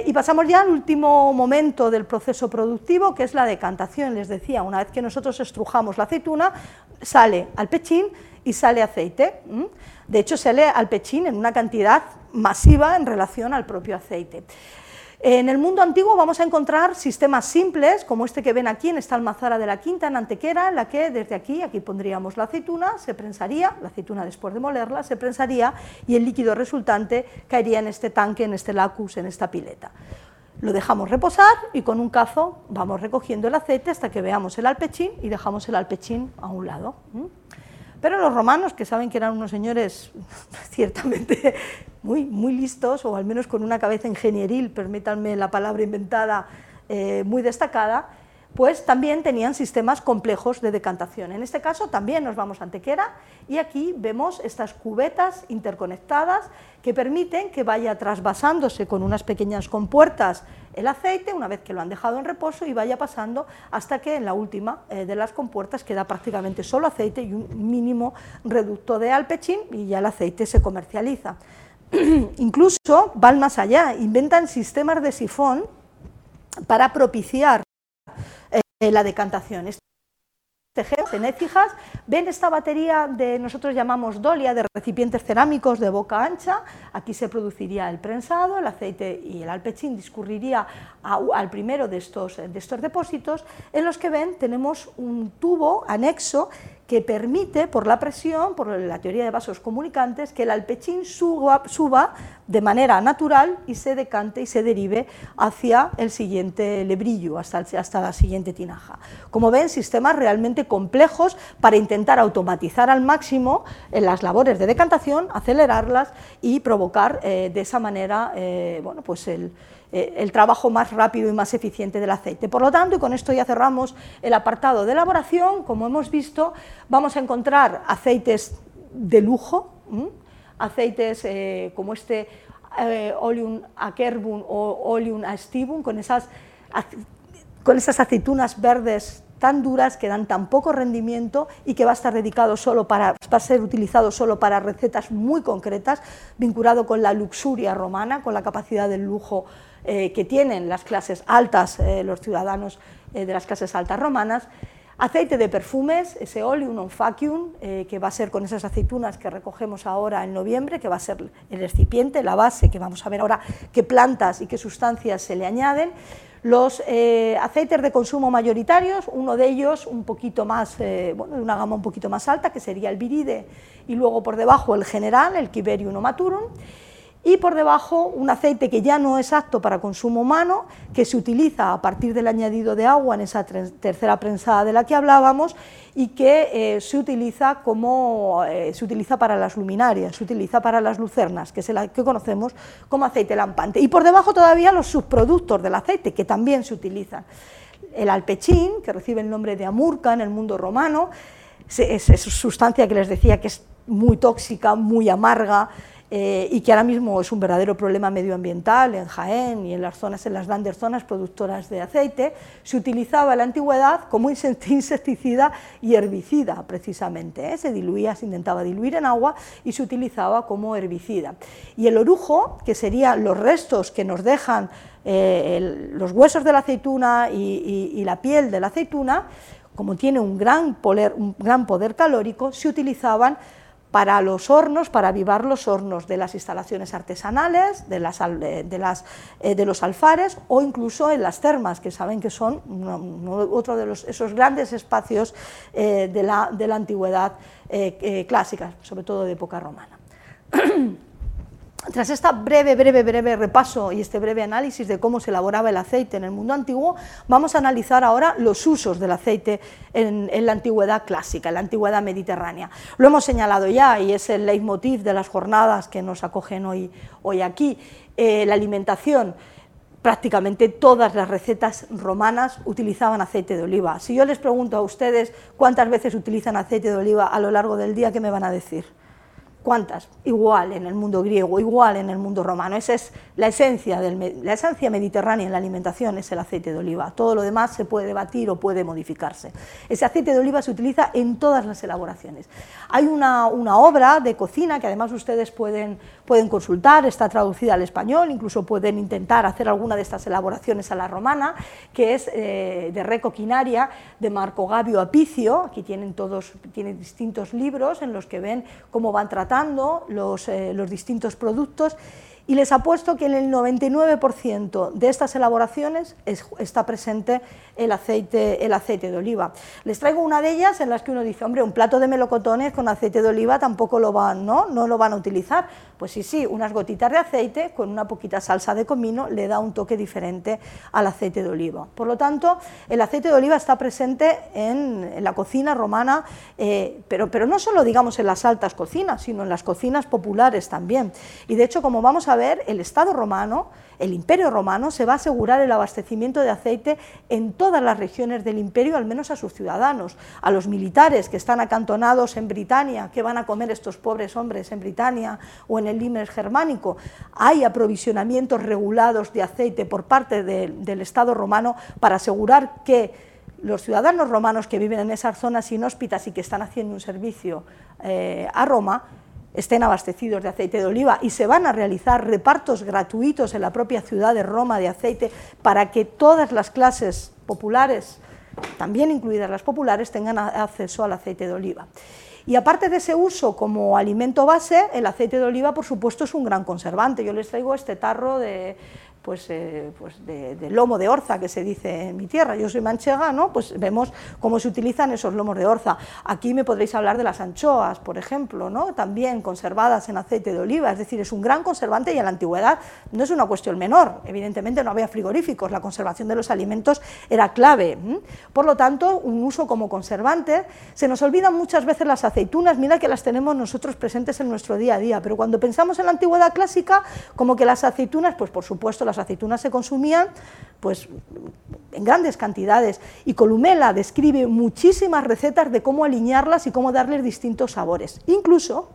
y pasamos ya al último momento del proceso productivo, que es la decantación. Les decía, una vez que nosotros estrujamos la aceituna, sale al pechín y sale aceite. De hecho, sale al pechín en una cantidad masiva en relación al propio aceite. En el mundo antiguo vamos a encontrar sistemas simples, como este que ven aquí en esta almazara de la quinta, en Antequera, en la que desde aquí, aquí pondríamos la aceituna, se prensaría, la aceituna después de molerla, se prensaría y el líquido resultante caería en este tanque, en este lacus, en esta pileta. Lo dejamos reposar y con un cazo vamos recogiendo el aceite hasta que veamos el alpechín y dejamos el alpechín a un lado. Pero los romanos, que saben que eran unos señores ciertamente muy, muy listos, o al menos con una cabeza ingenieril, permítanme la palabra inventada, eh, muy destacada, pues también tenían sistemas complejos de decantación. En este caso también nos vamos a Antequera y aquí vemos estas cubetas interconectadas que permiten que vaya trasvasándose con unas pequeñas compuertas el aceite una vez que lo han dejado en reposo y vaya pasando hasta que en la última eh, de las compuertas queda prácticamente solo aceite y un mínimo reducto de alpechín y ya el aceite se comercializa. Incluso van más allá, inventan sistemas de sifón para propiciar eh, la decantación. Cenéfijas, ven esta batería de, nosotros llamamos dolia, de recipientes cerámicos de boca ancha, aquí se produciría el prensado, el aceite y el alpechín discurriría al primero de estos, de estos depósitos, en los que ven tenemos un tubo anexo que permite, por la presión, por la teoría de vasos comunicantes, que el alpechín suba, de manera natural y se decante y se derive hacia el siguiente lebrillo, hasta, hasta la siguiente tinaja. Como ven, sistemas realmente complejos para intentar automatizar al máximo en las labores de decantación, acelerarlas y provocar eh, de esa manera eh, bueno, pues el, eh, el trabajo más rápido y más eficiente del aceite. Por lo tanto, y con esto ya cerramos el apartado de elaboración, como hemos visto, vamos a encontrar aceites de lujo, aceites eh, como este eh, oleum acerbum o oleum aestivum, con esas con esas aceitunas verdes tan duras que dan tan poco rendimiento y que va a estar dedicado solo para, va a ser utilizado solo para recetas muy concretas, vinculado con la luxuria romana, con la capacidad del lujo eh, que tienen las clases altas, eh, los ciudadanos eh, de las clases altas romanas, aceite de perfumes, ese oleum non facium, que va a ser con esas aceitunas que recogemos ahora en noviembre, que va a ser el recipiente, la base, que vamos a ver ahora qué plantas y qué sustancias se le añaden, los aceites de consumo mayoritarios, uno de ellos un poquito más, bueno, de una gama un poquito más alta, que sería el viride, y luego por debajo el general, el quiberium o maturum, y por debajo un aceite que ya no es apto para consumo humano, que se utiliza a partir del añadido de agua en esa tercera prensada de la que hablábamos y que eh, se, utiliza como, eh, se utiliza para las luminarias, se utiliza para las lucernas, que es el que conocemos como aceite lampante. Y por debajo todavía los subproductos del aceite, que también se utilizan. El alpechín, que recibe el nombre de amurca en el mundo romano, es, es sustancia que les decía que es muy tóxica, muy amarga, eh, y que ahora mismo es un verdadero problema medioambiental en Jaén y en las zonas, en las grandes zonas productoras de aceite, se utilizaba en la antigüedad como insecticida y herbicida precisamente, ¿eh? se diluía, se intentaba diluir en agua y se utilizaba como herbicida. Y el orujo, que serían los restos que nos dejan eh, los huesos de la aceituna y, la piel de la aceituna, como tiene un gran un gran poder calórico, se utilizaban para los hornos, para avivar los hornos de las instalaciones artesanales, de, eh, de los alfares o incluso en las termas, que saben que son otro de esos grandes espacios eh, de, la, antigüedad eh, clásica, sobre todo de época romana. Tras este breve, breve, breve repaso y este breve análisis de cómo se elaboraba el aceite en el mundo antiguo, vamos a analizar ahora los usos del aceite en, la antigüedad clásica, en la antigüedad mediterránea. Lo hemos señalado ya y es el leitmotiv de las jornadas que nos acogen hoy, aquí, eh, la alimentación prácticamente todas las recetas romanas utilizaban aceite de oliva. Si yo les pregunto a ustedes cuántas veces utilizan aceite de oliva a lo largo del día, ¿qué me van a decir? ¿Cuántas? Igual en el mundo griego, igual en el mundo romano. Esa es la esencia, del, la esencia mediterránea en la alimentación, es el aceite de oliva. Todo lo demás se puede debatir o puede modificarse. Ese aceite de oliva se utiliza en todas las elaboraciones. Hay una, obra de cocina que además ustedes pueden, pueden consultar, está traducida al español, incluso pueden intentar hacer alguna de estas elaboraciones a la romana, que es eh, de Recoquinaria, de Marco Gabio Apicio. Aquí tienen todos, tienen distintos libros en los que ven cómo van tratando los, eh, los distintos productos y les apuesto que en el 99% de estas elaboraciones está presente el aceite, el aceite de oliva. Les traigo una de ellas en las que uno dice, hombre, un plato de melocotones con aceite de oliva tampoco lo van, ¿no? No lo van a utilizar. Pues sí, sí, unas gotitas de aceite con una poquita salsa de comino le da un toque diferente al aceite de oliva. Por lo tanto, el aceite de oliva está presente en, la cocina romana, eh, pero, pero no solo digamos en las altas cocinas, sino en las cocinas populares también. Y de hecho, como vamos a ver, el Estado romano el imperio romano se va a asegurar el abastecimiento de aceite en todas las regiones del imperio, al menos a sus ciudadanos, a los militares que están acantonados en Britania, ¿qué van a comer estos pobres hombres en Britania o en el Limes germánico? Hay aprovisionamientos regulados de aceite por parte del Estado romano para asegurar que los ciudadanos romanos que viven en esas zonas inhóspitas y que están haciendo un servicio eh, a Roma estén abastecidos de aceite de oliva y se van a realizar repartos gratuitos en la propia ciudad de Roma de aceite para que todas las clases populares, también incluidas las populares, tengan acceso al aceite de oliva. Y aparte de ese uso como alimento base, el aceite de oliva, por supuesto, es un gran conservante. Yo les traigo este tarro de, pues, eh, pues de, lomo de orza, que se dice en mi tierra. Yo soy manchega, ¿no? pues vemos cómo se utilizan esos lomos de orza. Aquí me podréis hablar de las anchoas, por ejemplo, ¿no? también conservadas en aceite de oliva, es decir, es un gran conservante y en la antigüedad no es una cuestión menor. Evidentemente no había frigoríficos, la conservación de los alimentos era clave. Por lo tanto, un uso como conservante. Se nos olvidan muchas veces las aceitunas, mira que las tenemos nosotros presentes en nuestro día a día, pero cuando pensamos en la antigüedad clásica, como que las aceitunas, pues por supuesto, las aceitunas se consumían pues, en grandes cantidades y Columela describe muchísimas recetas de cómo alinearlas y cómo darles distintos sabores. Incluso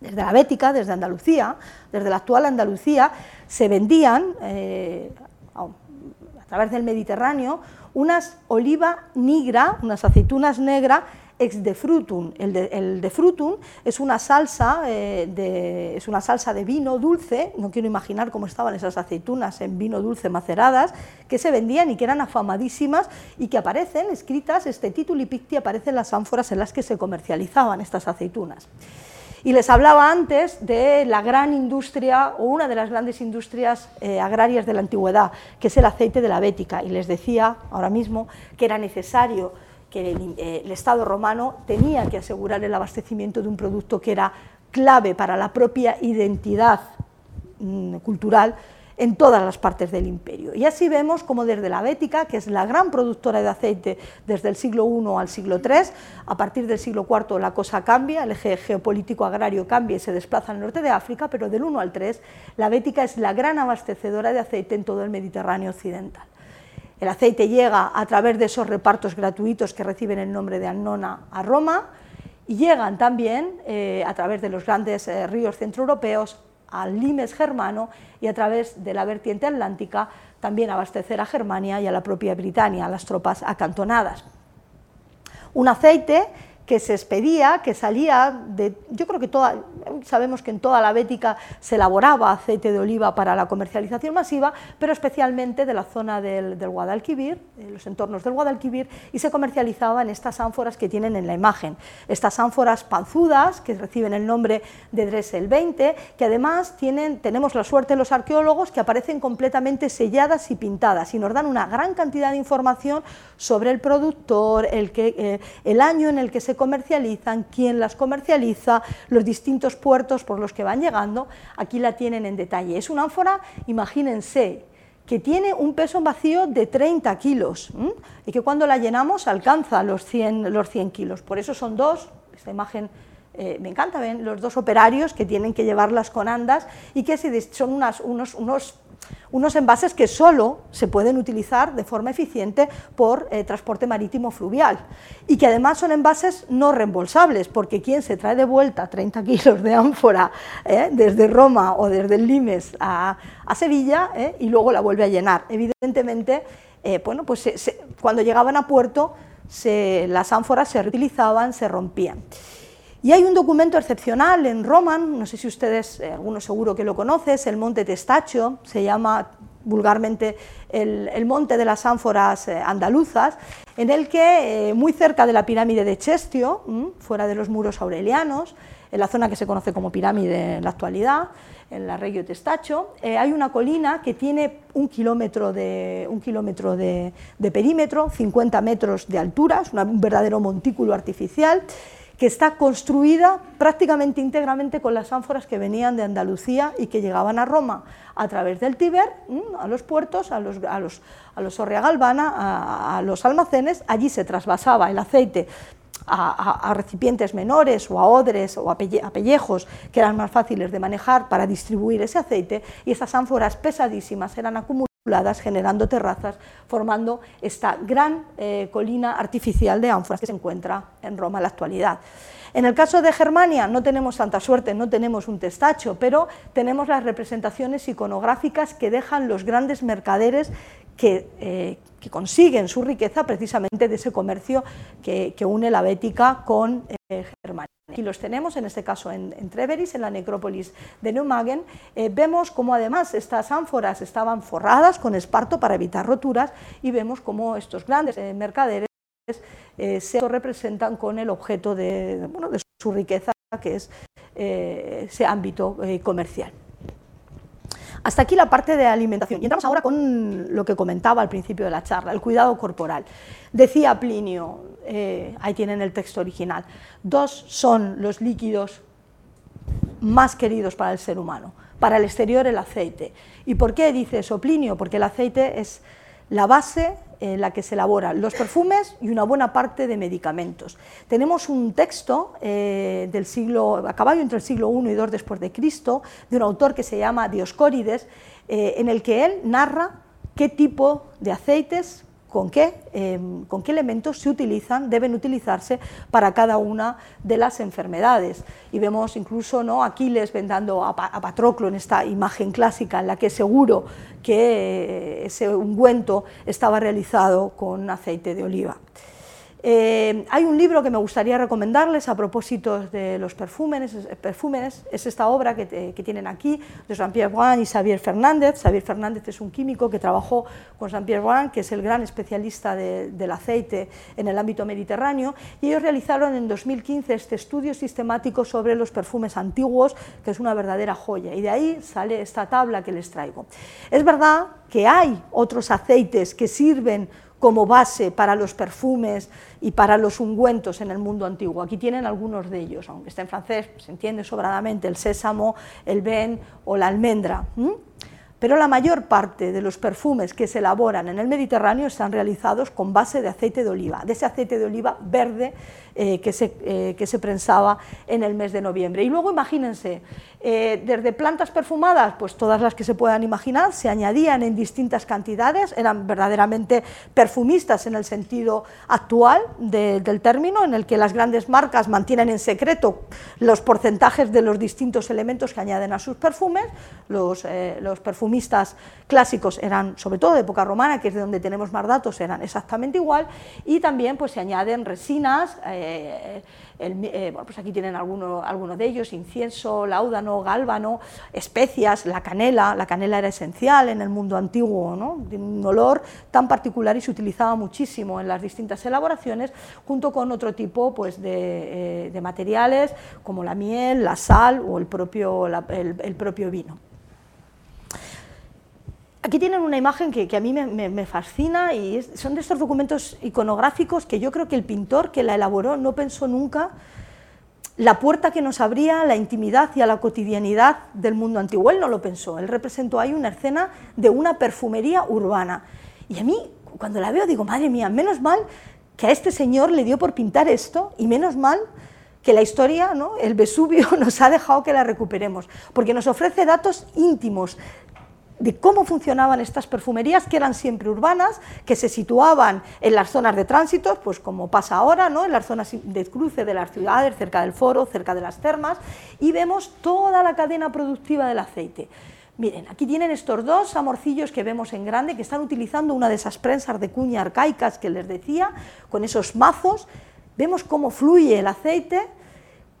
desde la Bética, desde Andalucía, desde la actual Andalucía, se vendían eh, a través del Mediterráneo unas oliva nigra, unas aceitunas negras ex de frutum. El de, frutum es una, salsa, eh, de, es una salsa de vino dulce, no quiero imaginar cómo estaban esas aceitunas en vino dulce maceradas, que se vendían y que eran afamadísimas y que aparecen escritas, este título y picti aparece en las ánforas en las que se comercializaban estas aceitunas. Y les hablaba antes de la gran industria, o una de las grandes industrias eh, agrarias de la antigüedad, que es el aceite de la bética, y les decía ahora mismo que era necesario que eh, el, Estado romano tenía que asegurar el abastecimiento de un producto que era clave para la propia identidad mm, cultural en todas las partes del imperio. Y así vemos como desde la Bética, que es la gran productora de aceite desde el siglo I al siglo III, a partir del siglo IV la cosa cambia, el eje geopolítico agrario cambia y se desplaza al norte de África, pero del I al III la Bética es la gran abastecedora de aceite en todo el Mediterráneo occidental. El aceite llega a través de esos repartos gratuitos que reciben el nombre de Annona a Roma y llegan también eh, a través de los grandes eh, ríos centroeuropeos al limes germano y a través de la vertiente atlántica también abastecer a Germania y a la propia Britania, a las tropas acantonadas. Un aceite que se expedía, que salía de, yo creo que toda, sabemos que en toda la Bética se elaboraba aceite de oliva para la comercialización masiva, pero especialmente de la zona del, Guadalquivir, de los entornos del Guadalquivir, y se comercializaba en estas ánforas que tienen en la imagen, estas ánforas panzudas, que reciben el nombre de Dressel 20, que además tienen, tenemos la suerte los arqueólogos que aparecen completamente selladas y pintadas, y nos dan una gran cantidad de información sobre el productor, el, que, eh, el año en el que se comercializan, quién las comercializa, los distintos puertos por los que van llegando, aquí la tienen en detalle. Es una ánfora, imagínense, que tiene un peso en vacío de 30 kilos y que cuando la llenamos alcanza los 100, los 100 kilos. Por eso son dos, esta imagen eh, me encanta, ven los dos operarios que tienen que llevarlas con andas y que son unos, unos unos envases que solo se pueden utilizar de forma eficiente por eh, transporte marítimo fluvial y que además son envases no reembolsables, porque quien se trae de vuelta 30 kilos de ánfora eh, desde Roma o desde Limes a, Sevilla eh, y luego la vuelve a llenar. Evidentemente, bueno, pues cuando llegaban a puerto las ánforas se reutilizaban, se rompían. Y hay un documento excepcional en Roman, no sé si ustedes, eh, algunos seguro que lo conoces, el monte Testacho, se llama vulgarmente el, monte de las ánforas eh, andaluzas, en el que, eh, muy cerca de la pirámide de Chestio, fuera de los muros aurelianos, en la zona que se conoce como pirámide en la actualidad, en la Regio Testacho, hay una colina que tiene un kilómetro de, un kilómetro de, perímetro, 50 metros de altura, es un verdadero montículo artificial, que está construida prácticamente íntegramente con las ánforas que venían de Andalucía y que llegaban a Roma a través del Tíber, a los puertos, a los, a los, a los a, los almacenes, allí se trasvasaba el aceite a, recipientes menores o a odres o a, pellejos que eran más fáciles de manejar para distribuir ese aceite y esas ánforas pesadísimas eran acumuladas generando terrazas, formando esta gran eh, colina artificial de ánforas que se encuentra en Roma en la actualidad. En el caso de Germania no tenemos tanta suerte, no tenemos un testacho, pero tenemos las representaciones iconográficas que dejan los grandes mercaderes que, eh, consiguen su riqueza precisamente de ese comercio que, une la Bética con eh, Germania. Aquí los tenemos, en este caso en, Treveris, en la necrópolis de Neumagen. Eh, vemos cómo además estas ánforas estaban forradas con esparto para evitar roturas y vemos cómo estos grandes eh, mercaderes eh, se representan con el objeto de, de su riqueza, que es ese ámbito comercial. Hasta aquí la parte de alimentación. Y entramos ahora con lo que comentaba al principio de la charla, el cuidado corporal. Decía Plinio, eh, ahí tienen el texto original, dos son los líquidos más queridos para el ser humano. Para el exterior el aceite. ¿Y por qué dice eso Plinio? Porque el aceite es la base en la que se elaboran los perfumes y una buena parte de medicamentos. Tenemos un texto eh, del siglo, a caballo entre el siglo I y II después de Cristo, de un autor que se llama Dioscórides, eh, en el que él narra qué tipo de aceites con qué, em, con qué elementos se utilizan, deben utilizarse para cada una de las enfermedades. Y vemos incluso ¿no? Aquiles vendando a, Patroclo en esta imagen clásica en la que seguro que eh, ese ungüento estaba realizado con aceite de oliva. Eh, hay un libro que me gustaría recomendarles a propósito de los perfúmenes, perfúmenes es esta obra que, tienen aquí de Jean-Pierre Brun y Xavier Fernández. Xavier Fernández es un químico que trabajó con Jean-Pierre Brun, que es el gran especialista del aceite en el ámbito mediterráneo, y ellos realizaron en 2015 este estudio sistemático sobre los perfumes antiguos, que es una verdadera joya, y de ahí sale esta tabla que les traigo. Es verdad que hay otros aceites que sirven como base para los perfumes y para los ungüentos en el mundo antiguo. Aquí tienen algunos de ellos, aunque está en francés, se entiende sobradamente el sésamo, el ben o la almendra. Pero la mayor parte de los perfumes que se elaboran en el Mediterráneo están realizados con base de aceite de oliva, de ese aceite de oliva verde eh, que, se, eh, que se prensaba en el mes de noviembre. Y luego imagínense, eh, desde plantas perfumadas, pues todas las que se puedan imaginar, se añadían en distintas cantidades, eran verdaderamente perfumistas en el sentido actual del término, en el que las grandes marcas mantienen en secreto los porcentajes de los distintos elementos que añaden a sus perfumes. Los, los perfumistas clásicos eran, sobre todo de época romana, que es de donde tenemos más datos, eran exactamente igual, y también pues, se añaden resinas, eh, bueno, pues aquí tienen algunos alguno de ellos, incienso, láudano, gálbano, especias, la canela, la canela era esencial en el mundo antiguo, ¿no? tiene un olor tan particular y se utilizaba muchísimo en las distintas elaboraciones, junto con otro tipo pues, de, eh, materiales como la miel, la sal o el propio, el propio vino. Aquí tienen una imagen que, a mí me, fascina y son de estos documentos iconográficos que yo creo que el pintor que la elaboró no pensó nunca la puerta que nos abría a la intimidad y a la cotidianidad del mundo antiguo. Él no lo pensó, él representó ahí una escena de una perfumería urbana. Y a mí, cuando la veo, digo, madre mía, menos mal que a este señor le dio por pintar esto y menos mal que la historia, ¿no? el Vesubio, nos ha dejado que la recuperemos, porque nos ofrece datos íntimos, de cómo funcionaban estas perfumerías, que eran siempre urbanas, que se situaban en las zonas de tránsito, pues como pasa ahora, ¿no? en las zonas de cruce de las ciudades, cerca del foro, cerca de las termas, y vemos toda la cadena productiva del aceite. Miren, aquí tienen estos dos amorcillos que vemos en grande, que están utilizando una de esas prensas de cuña arcaicas que les decía, con esos mazos, vemos cómo fluye el aceite,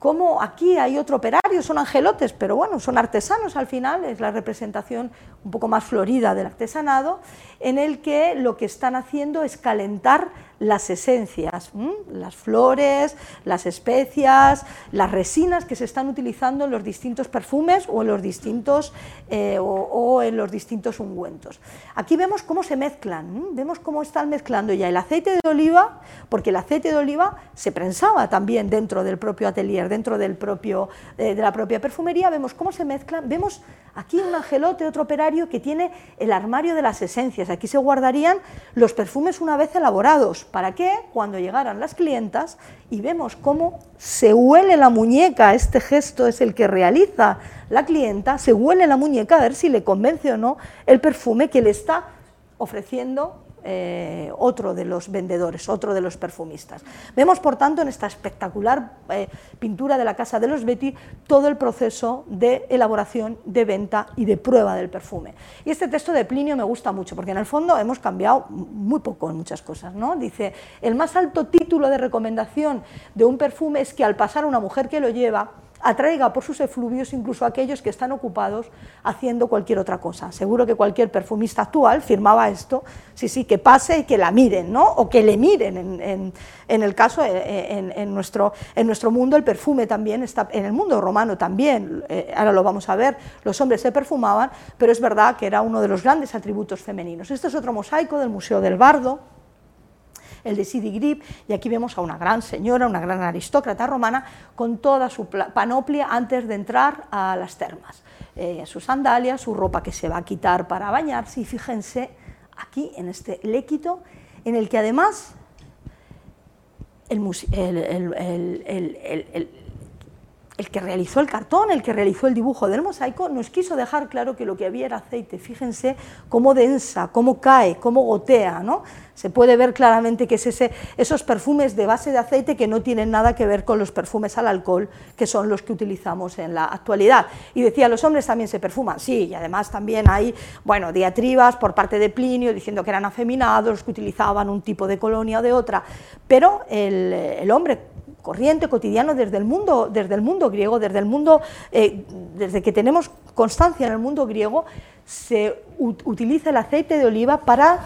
como aquí hay otro operario, son angelotes, pero bueno, son artesanos al final, es la representación un poco más florida del artesanado, en el que lo que están haciendo es calentar las esencias, las flores, las especias, las resinas que se están utilizando en los distintos perfumes o en los distintos, eh, o, en los distintos ungüentos. Aquí vemos cómo se mezclan, vemos cómo están mezclando ya el aceite de oliva, porque el aceite de oliva se prensaba también dentro del propio atelier, dentro del propio, eh, de la propia perfumería, vemos cómo se mezclan, vemos aquí un angelote, otro operario que tiene el armario de las esencias, aquí se guardarían los perfumes una vez elaborados, ¿para qué? Cuando llegaran las clientas y vemos cómo se huele la muñeca, este gesto es el que realiza la clienta, se huele la muñeca a ver si le convence o no el perfume que le está ofreciendo eh, otro de los vendedores, otro de los perfumistas. Vemos, por tanto, en esta espectacular eh, pintura de la Casa de los Betty todo el proceso de elaboración, de venta y de prueba del perfume. Y este texto de Plinio me gusta mucho, porque en el fondo hemos cambiado muy poco en muchas cosas. ¿no? Dice, el más alto título de recomendación de un perfume es que al pasar una mujer que lo lleva, atraiga por sus efluvios incluso a aquellos que están ocupados haciendo cualquier otra cosa. Seguro que cualquier perfumista actual firmaba esto, sí, sí, que pase y que la miren, ¿no? o que le miren. En, el caso, eh, en, nuestro, en nuestro mundo el perfume también está, en el mundo romano también, eh, ahora lo vamos a ver, los hombres se perfumaban, pero es verdad que era uno de los grandes atributos femeninos. Este es otro mosaico del Museo del Bardo, el de Sidi Grip, y aquí vemos a una gran señora, una gran aristócrata romana, con toda su panoplia antes de entrar a las termas. Eh, sus sandalias, su ropa que se va a quitar para bañarse, y fíjense aquí en este léquito, en el que además el, que realizó el cartón, el que realizó el dibujo del mosaico, nos quiso dejar claro que lo que había era aceite. Fíjense cómo densa, cómo cae, cómo gotea, ¿no? Se puede ver claramente que es ese, esos perfumes de base de aceite que no tienen nada que ver con los perfumes al alcohol, que son los que utilizamos en la actualidad. Y decía, los hombres también se perfuman, sí, y además también hay, bueno, diatribas por parte de Plinio diciendo que eran afeminados, que utilizaban un tipo de colonia o de otra, pero el, el hombre corriente, cotidiano, desde el mundo, desde el mundo griego, desde el mundo, eh, desde que tenemos constancia en el mundo griego, se utiliza el aceite de oliva para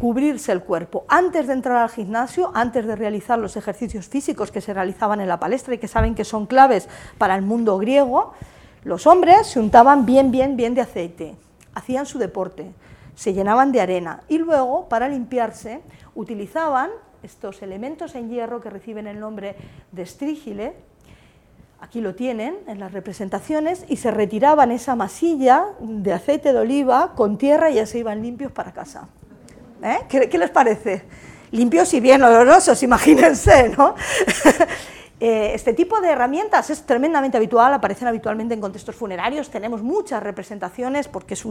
cubrirse el cuerpo. Antes de entrar al gimnasio, antes de realizar los ejercicios físicos que se realizaban en la palestra y que saben que son claves para el mundo griego, los hombres se untaban bien, bien, bien de aceite, hacían su deporte, se llenaban de arena y luego, para limpiarse, utilizaban estos elementos en hierro que reciben el nombre de estrígile, aquí lo tienen en las representaciones, y se retiraban esa masilla de aceite de oliva con tierra y ya se iban limpios para casa. ¿Eh? ¿Qué, ¿Qué, les parece? Limpios y bien olorosos, imagínense, ¿no? Eh, este tipo de herramientas es tremendamente habitual, aparecen habitualmente en contextos funerarios, tenemos muchas representaciones, porque es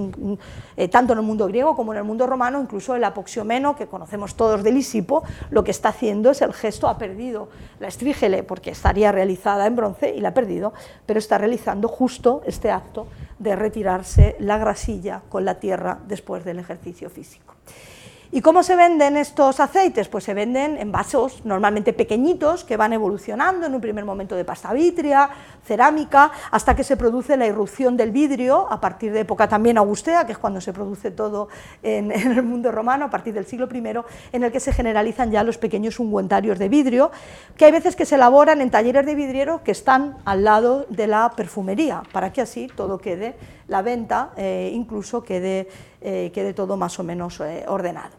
eh, tanto en el mundo griego como en el mundo romano, incluso el apoxiomeno, que conocemos todos del Lisipo, lo que está haciendo es el gesto, ha perdido la estrígele, porque estaría realizada en bronce y la ha perdido, pero está realizando justo este acto de retirarse la grasilla con la tierra después del ejercicio físico. ¿Y cómo se venden estos aceites? Pues se venden en vasos normalmente pequeñitos que van evolucionando en un primer momento de pasta vitria, cerámica, hasta que se produce la irrupción del vidrio a partir de época también augustea, que es cuando se produce todo en, en el mundo romano, a partir del siglo I, en el que se generalizan ya los pequeños ungüentarios de vidrio, que hay veces que se elaboran en talleres de vidriero que están al lado de la perfumería, para que así todo quede, la venta eh, incluso quede eh, quede todo más o menos eh, ordenado.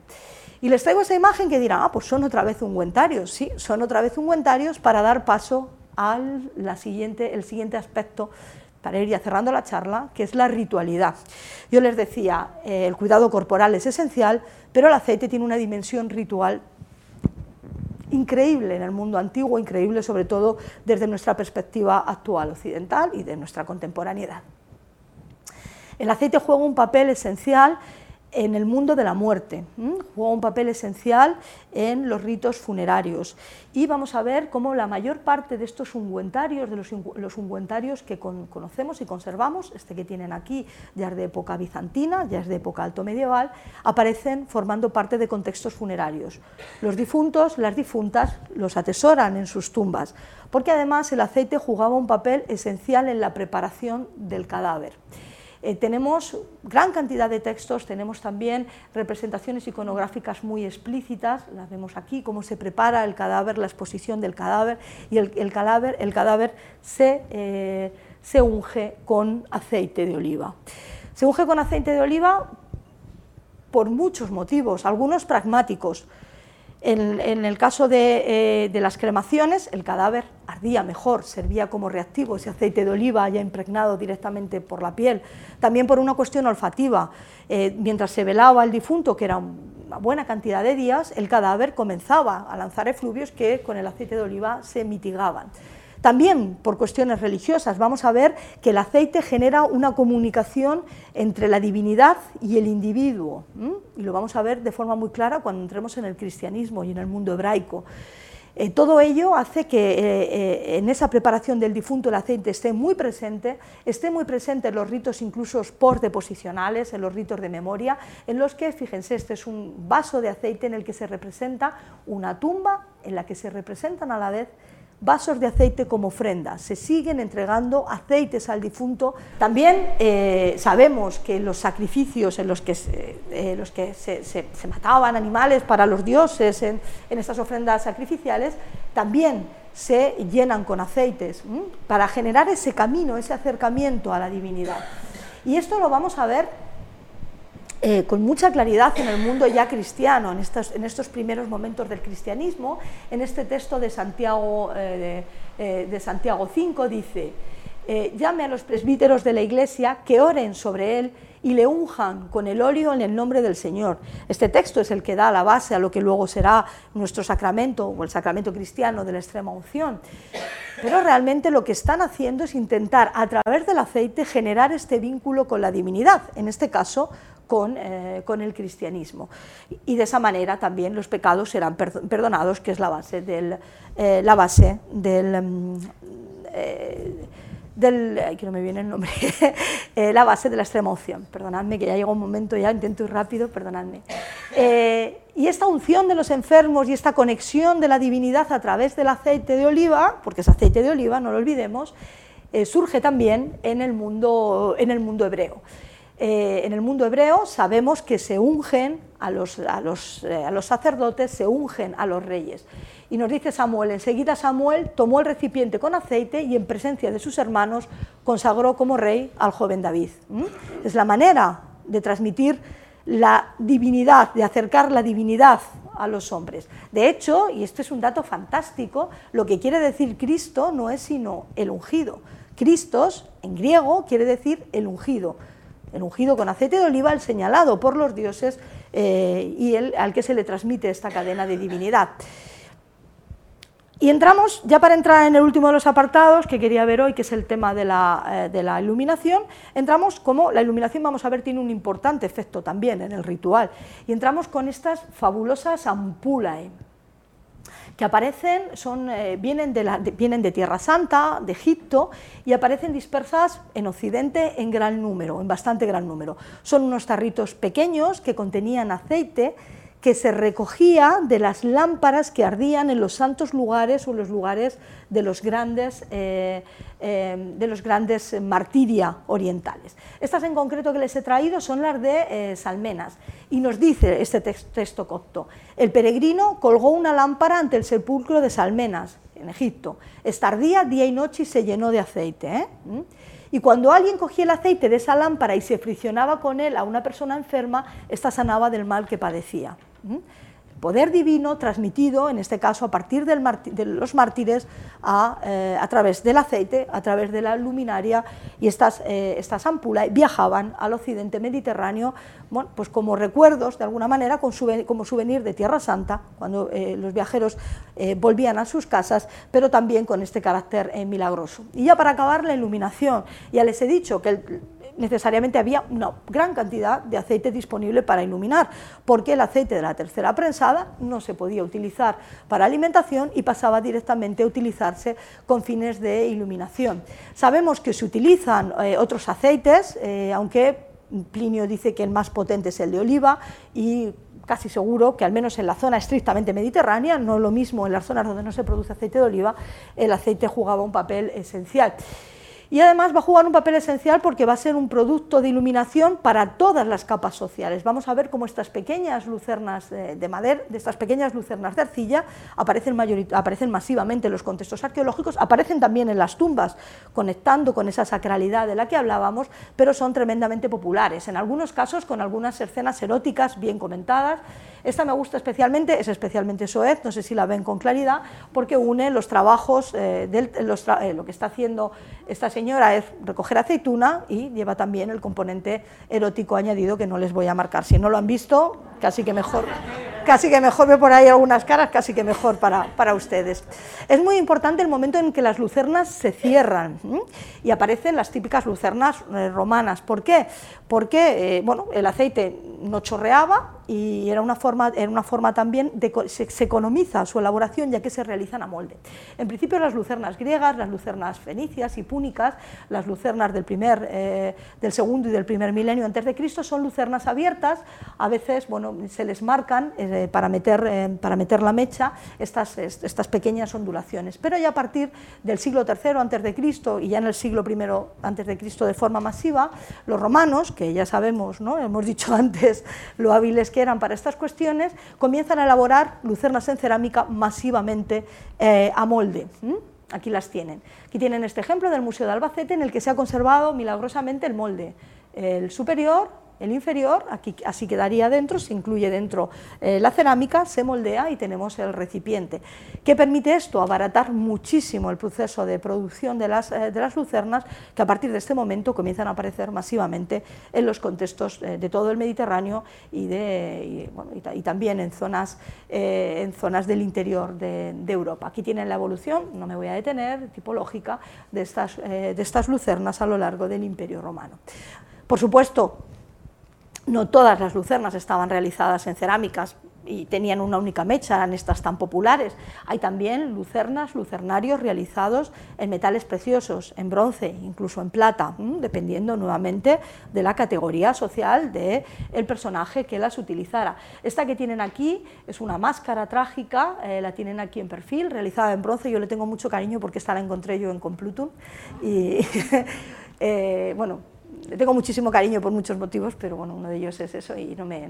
Y les traigo esa imagen que dirán, ah, pues son otra vez ungüentarios, sí, son otra vez ungüentarios para dar paso al la siguiente, el siguiente aspecto para ir ya cerrando la charla, que es la ritualidad. Yo les decía, eh, el cuidado corporal es esencial, pero el aceite tiene una dimensión ritual increíble en el mundo antiguo, increíble sobre todo desde nuestra perspectiva actual occidental y de nuestra contemporaneidad. El aceite juega un papel esencial en el mundo de la muerte, juega un papel esencial en los ritos funerarios. Y vamos a ver cómo la mayor parte de estos ungüentarios, de los, ungüentarios que conocemos y conservamos, este que tienen aquí ya es de época bizantina, ya es de época alto medieval, aparecen formando parte de contextos funerarios. Los difuntos, las difuntas, los atesoran en sus tumbas, porque además el aceite jugaba un papel esencial en la preparación del cadáver. Eh, tenemos gran cantidad de textos, tenemos también representaciones iconográficas muy explícitas, las vemos aquí, cómo se prepara el cadáver, la exposición del cadáver, y el, cadáver, se, eh, se unge con aceite de oliva. Se unge con aceite de oliva por muchos motivos, algunos pragmáticos. En, el caso de, eh, las cremaciones, el cadáver ardía mejor, servía como reactivo, ese aceite de oliva ya impregnado directamente por la piel. También por una cuestión olfativa, eh, mientras se velaba el difunto, que era una buena cantidad de días, el cadáver comenzaba a lanzar efluvios que con el aceite de oliva se mitigaban. También por cuestiones religiosas, vamos a ver que el aceite genera una comunicación entre la divinidad y el individuo, y lo vamos a ver de forma muy clara cuando entremos en el cristianismo y en el mundo hebraico. Eh, todo ello hace que eh, eh, en esa preparación del difunto el aceite esté muy presente, esté muy presente en los ritos incluso por deposicionales, en los ritos de memoria, en los que, fíjense, este es un vaso de aceite en el que se representa una tumba, en la que se representan a la vez vasos de aceite como ofrenda. Se siguen entregando aceites al difunto. También eh, sabemos que los sacrificios en los que, se, eh, los que se, mataban animales para los dioses en, estas ofrendas sacrificiales, también se llenan con aceites para generar ese camino, ese acercamiento a la divinidad. Y esto lo vamos a ver eh, con mucha claridad en el mundo ya cristiano, en estos, primeros momentos del cristianismo. En este texto de Santiago, eh, de, eh, Santiago 5 dice, llame a los presbíteros de la iglesia que oren sobre él y le unjan con el óleo en el nombre del Señor. Este texto es el que da la base a lo que luego será nuestro sacramento o el sacramento cristiano de la extrema unción. pero realmente lo que están haciendo es intentar a través del aceite generar este vínculo con la divinidad, en este caso con, eh, el cristianismo. Y de esa manera también los pecados serán perdonados, que es la base del, eh, la base del, mm, del, que no me viene el nombre, eh, la base de la extrema unción. Perdonadme, que ya llega un momento, ya intento ir rápido, perdonadme. Eh, y esta unción de los enfermos y esta conexión de la divinidad a través del aceite de oliva, porque es aceite de oliva, no lo olvidemos, eh, surge también en el mundo, en el mundo hebreo. En el mundo hebreo sabemos que se ungen a los, a los, a los sacerdotes, se ungen a los reyes. Y nos dice Samuel, enseguida Samuel tomó el recipiente con aceite y en presencia de sus hermanos consagró como rey al joven David. Es la manera de transmitir la divinidad, de acercar la divinidad a los hombres. De hecho, y esto es un dato fantástico, lo que quiere decir Cristo no es sino el ungido. Cristos, en griego, quiere decir el ungido. El ungido con aceite de oliva, el señalado por los dioses eh, y el, al que se le transmite esta cadena de divinidad. Y entramos, ya para entrar en el último de los apartados que quería ver hoy, que es el tema de la, eh, iluminación, entramos como la iluminación, vamos a ver, tiene un importante efecto también en el ritual, y entramos con estas fabulosas ampulae, que aparecen, son, eh, vienen, de vienen de Tierra Santa, de Egipto, y aparecen dispersas en Occidente en gran número, en bastante gran número. Son unos tarritos pequeños que contenían aceite, que se recogía de las lámparas que ardían en los santos lugares o en los lugares de los grandes, eh, eh, de los grandes martiria orientales. Estas en concreto que les he traído son las de eh, Salmenas y nos dice este texto copto, el peregrino colgó una lámpara ante el sepulcro de Salmenas en Egipto, estardía día y noche y se llenó de aceite. ¿Mm? Y cuando alguien cogía el aceite de esa lámpara y se friccionaba con él a una persona enferma, esta sanaba del mal que padecía poder divino transmitido, en este caso a partir de los mártires, eh, a, través del aceite, a través de la luminaria, y estas, eh, estas viajaban al occidente mediterráneo bueno, pues como recuerdos, de alguna manera, como souvenir de Tierra Santa, cuando eh, los viajeros volvían a sus casas, pero también con este carácter milagroso. Y ya para acabar, la iluminación. Ya les he dicho que el, necesariamente había una gran cantidad de aceite disponible para iluminar, porque el aceite de la tercera prensada no se podía utilizar para alimentación y pasaba directamente a utilizarse con fines de iluminación. Sabemos que se utilizan eh, otros aceites, eh, aunque Plinio dice que el más potente es el de oliva y casi seguro que al menos en la zona estrictamente mediterránea, no lo mismo en las zonas donde no se produce aceite de oliva, el aceite jugaba un papel esencial y además va a jugar un papel esencial porque va a ser un producto de iluminación para todas las capas sociales. Vamos a ver cómo estas pequeñas lucernas de, madera, de estas pequeñas lucernas de arcilla, aparecen, aparecen masivamente en los contextos arqueológicos, aparecen también en las tumbas, conectando con esa sacralidad de la que hablábamos, pero son tremendamente populares, en algunos casos con algunas escenas eróticas bien comentadas. Esta me gusta especialmente, es especialmente soez, no sé si la ven con claridad, porque une los trabajos, eh, de eh, lo que está haciendo esta señora es recoger aceituna y lleva también el componente erótico añadido que no les voy a marcar. Si no lo han visto, casi que mejor, casi que mejor ve por ahí algunas caras, casi que mejor para, para ustedes. Es muy importante el momento en que las lucernas se cierran y aparecen las típicas lucernas eh, romanas. ¿Por qué? Porque eh, bueno, el aceite no chorreaba y era una forma, era una forma también de se, se, economiza su elaboración ya que se realizan a molde. En principio las lucernas griegas, las lucernas fenicias y púnicas, las lucernas del, primer, eh, del segundo y del primer milenio antes de Cristo son lucernas abiertas, a veces bueno, se les marcan eh, para, meter, eh, para meter la mecha estas, estas pequeñas ondulaciones, pero ya a partir del siglo III antes de Cristo y ya en el siglo I antes de Cristo de forma masiva, los romanos, que ya sabemos, ¿no? hemos dicho antes lo hábiles que eran para estas cuestiones, comienzan a elaborar lucernas en cerámica masivamente eh, a molde. Aquí las tienen. Aquí tienen este ejemplo del Museo de Albacete en el que se ha conservado milagrosamente el molde, el superior el inferior, aquí así quedaría dentro, se incluye dentro eh, la cerámica, se moldea y tenemos el recipiente. ¿Qué permite esto? Abaratar muchísimo el proceso de producción de las, de las lucernas, que a partir de este momento comienzan a aparecer masivamente en los contextos de todo el Mediterráneo y, de, y, también en zonas, en zonas del interior de, de Europa. Aquí tienen la evolución, no me voy a detener, tipológica de estas, de estas lucernas a lo largo del Imperio Romano. Por supuesto, no todas las lucernas estaban realizadas en cerámicas y tenían una única mecha, eran estas tan populares. Hay también lucernas, lucernarios realizados en metales preciosos, en bronce, incluso en plata, dependiendo nuevamente de la categoría social del el personaje que las utilizara. Esta que tienen aquí es una máscara trágica, eh, la tienen aquí en perfil, realizada en bronce, yo le tengo mucho cariño porque esta la encontré yo en Complutum. Y, eh, bueno, le tengo muchísimo cariño por muchos motivos, pero bueno, uno de ellos es eso y no me,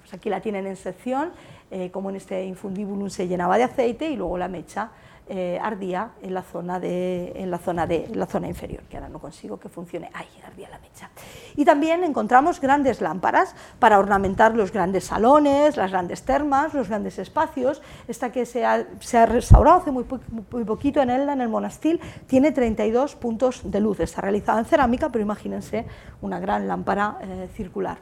pues aquí la tienen en sección, eh, como en este infundibulum se llenaba de aceite y luego la mecha eh, ardía en la, zona de, en, la zona de, la zona inferior, que ahora no consigo que funcione, ahí ardía la mecha. Y también encontramos grandes lámparas para ornamentar los grandes salones, las grandes termas, los grandes espacios. Esta que se ha, se ha restaurado hace muy, muy, poquito en Elda, en el monastil, tiene 32 puntos de luz. Está realizada en cerámica, pero imagínense una gran lámpara eh, circular.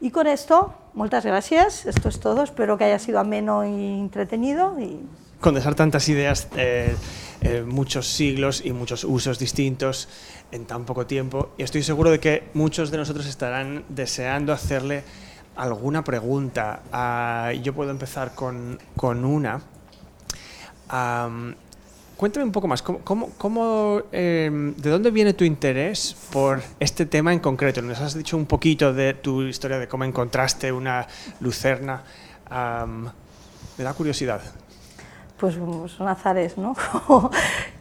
Y con esto, muchas gracias. Esto es todo. Espero que haya sido ameno y entretenido. Y condensar tantas ideas, eh, eh, muchos siglos y muchos usos distintos en tan poco tiempo. Y estoy seguro de que muchos de nosotros estarán deseando hacerle alguna pregunta. Ah, yo puedo empezar con, con una. cuéntame un poco más, ¿cómo, em, ¿de dónde viene tu interés por este tema en concreto? Nos has dicho un poquito de tu historia, de cómo encontraste una lucerna. me da curiosidad pues son azares, ¿no?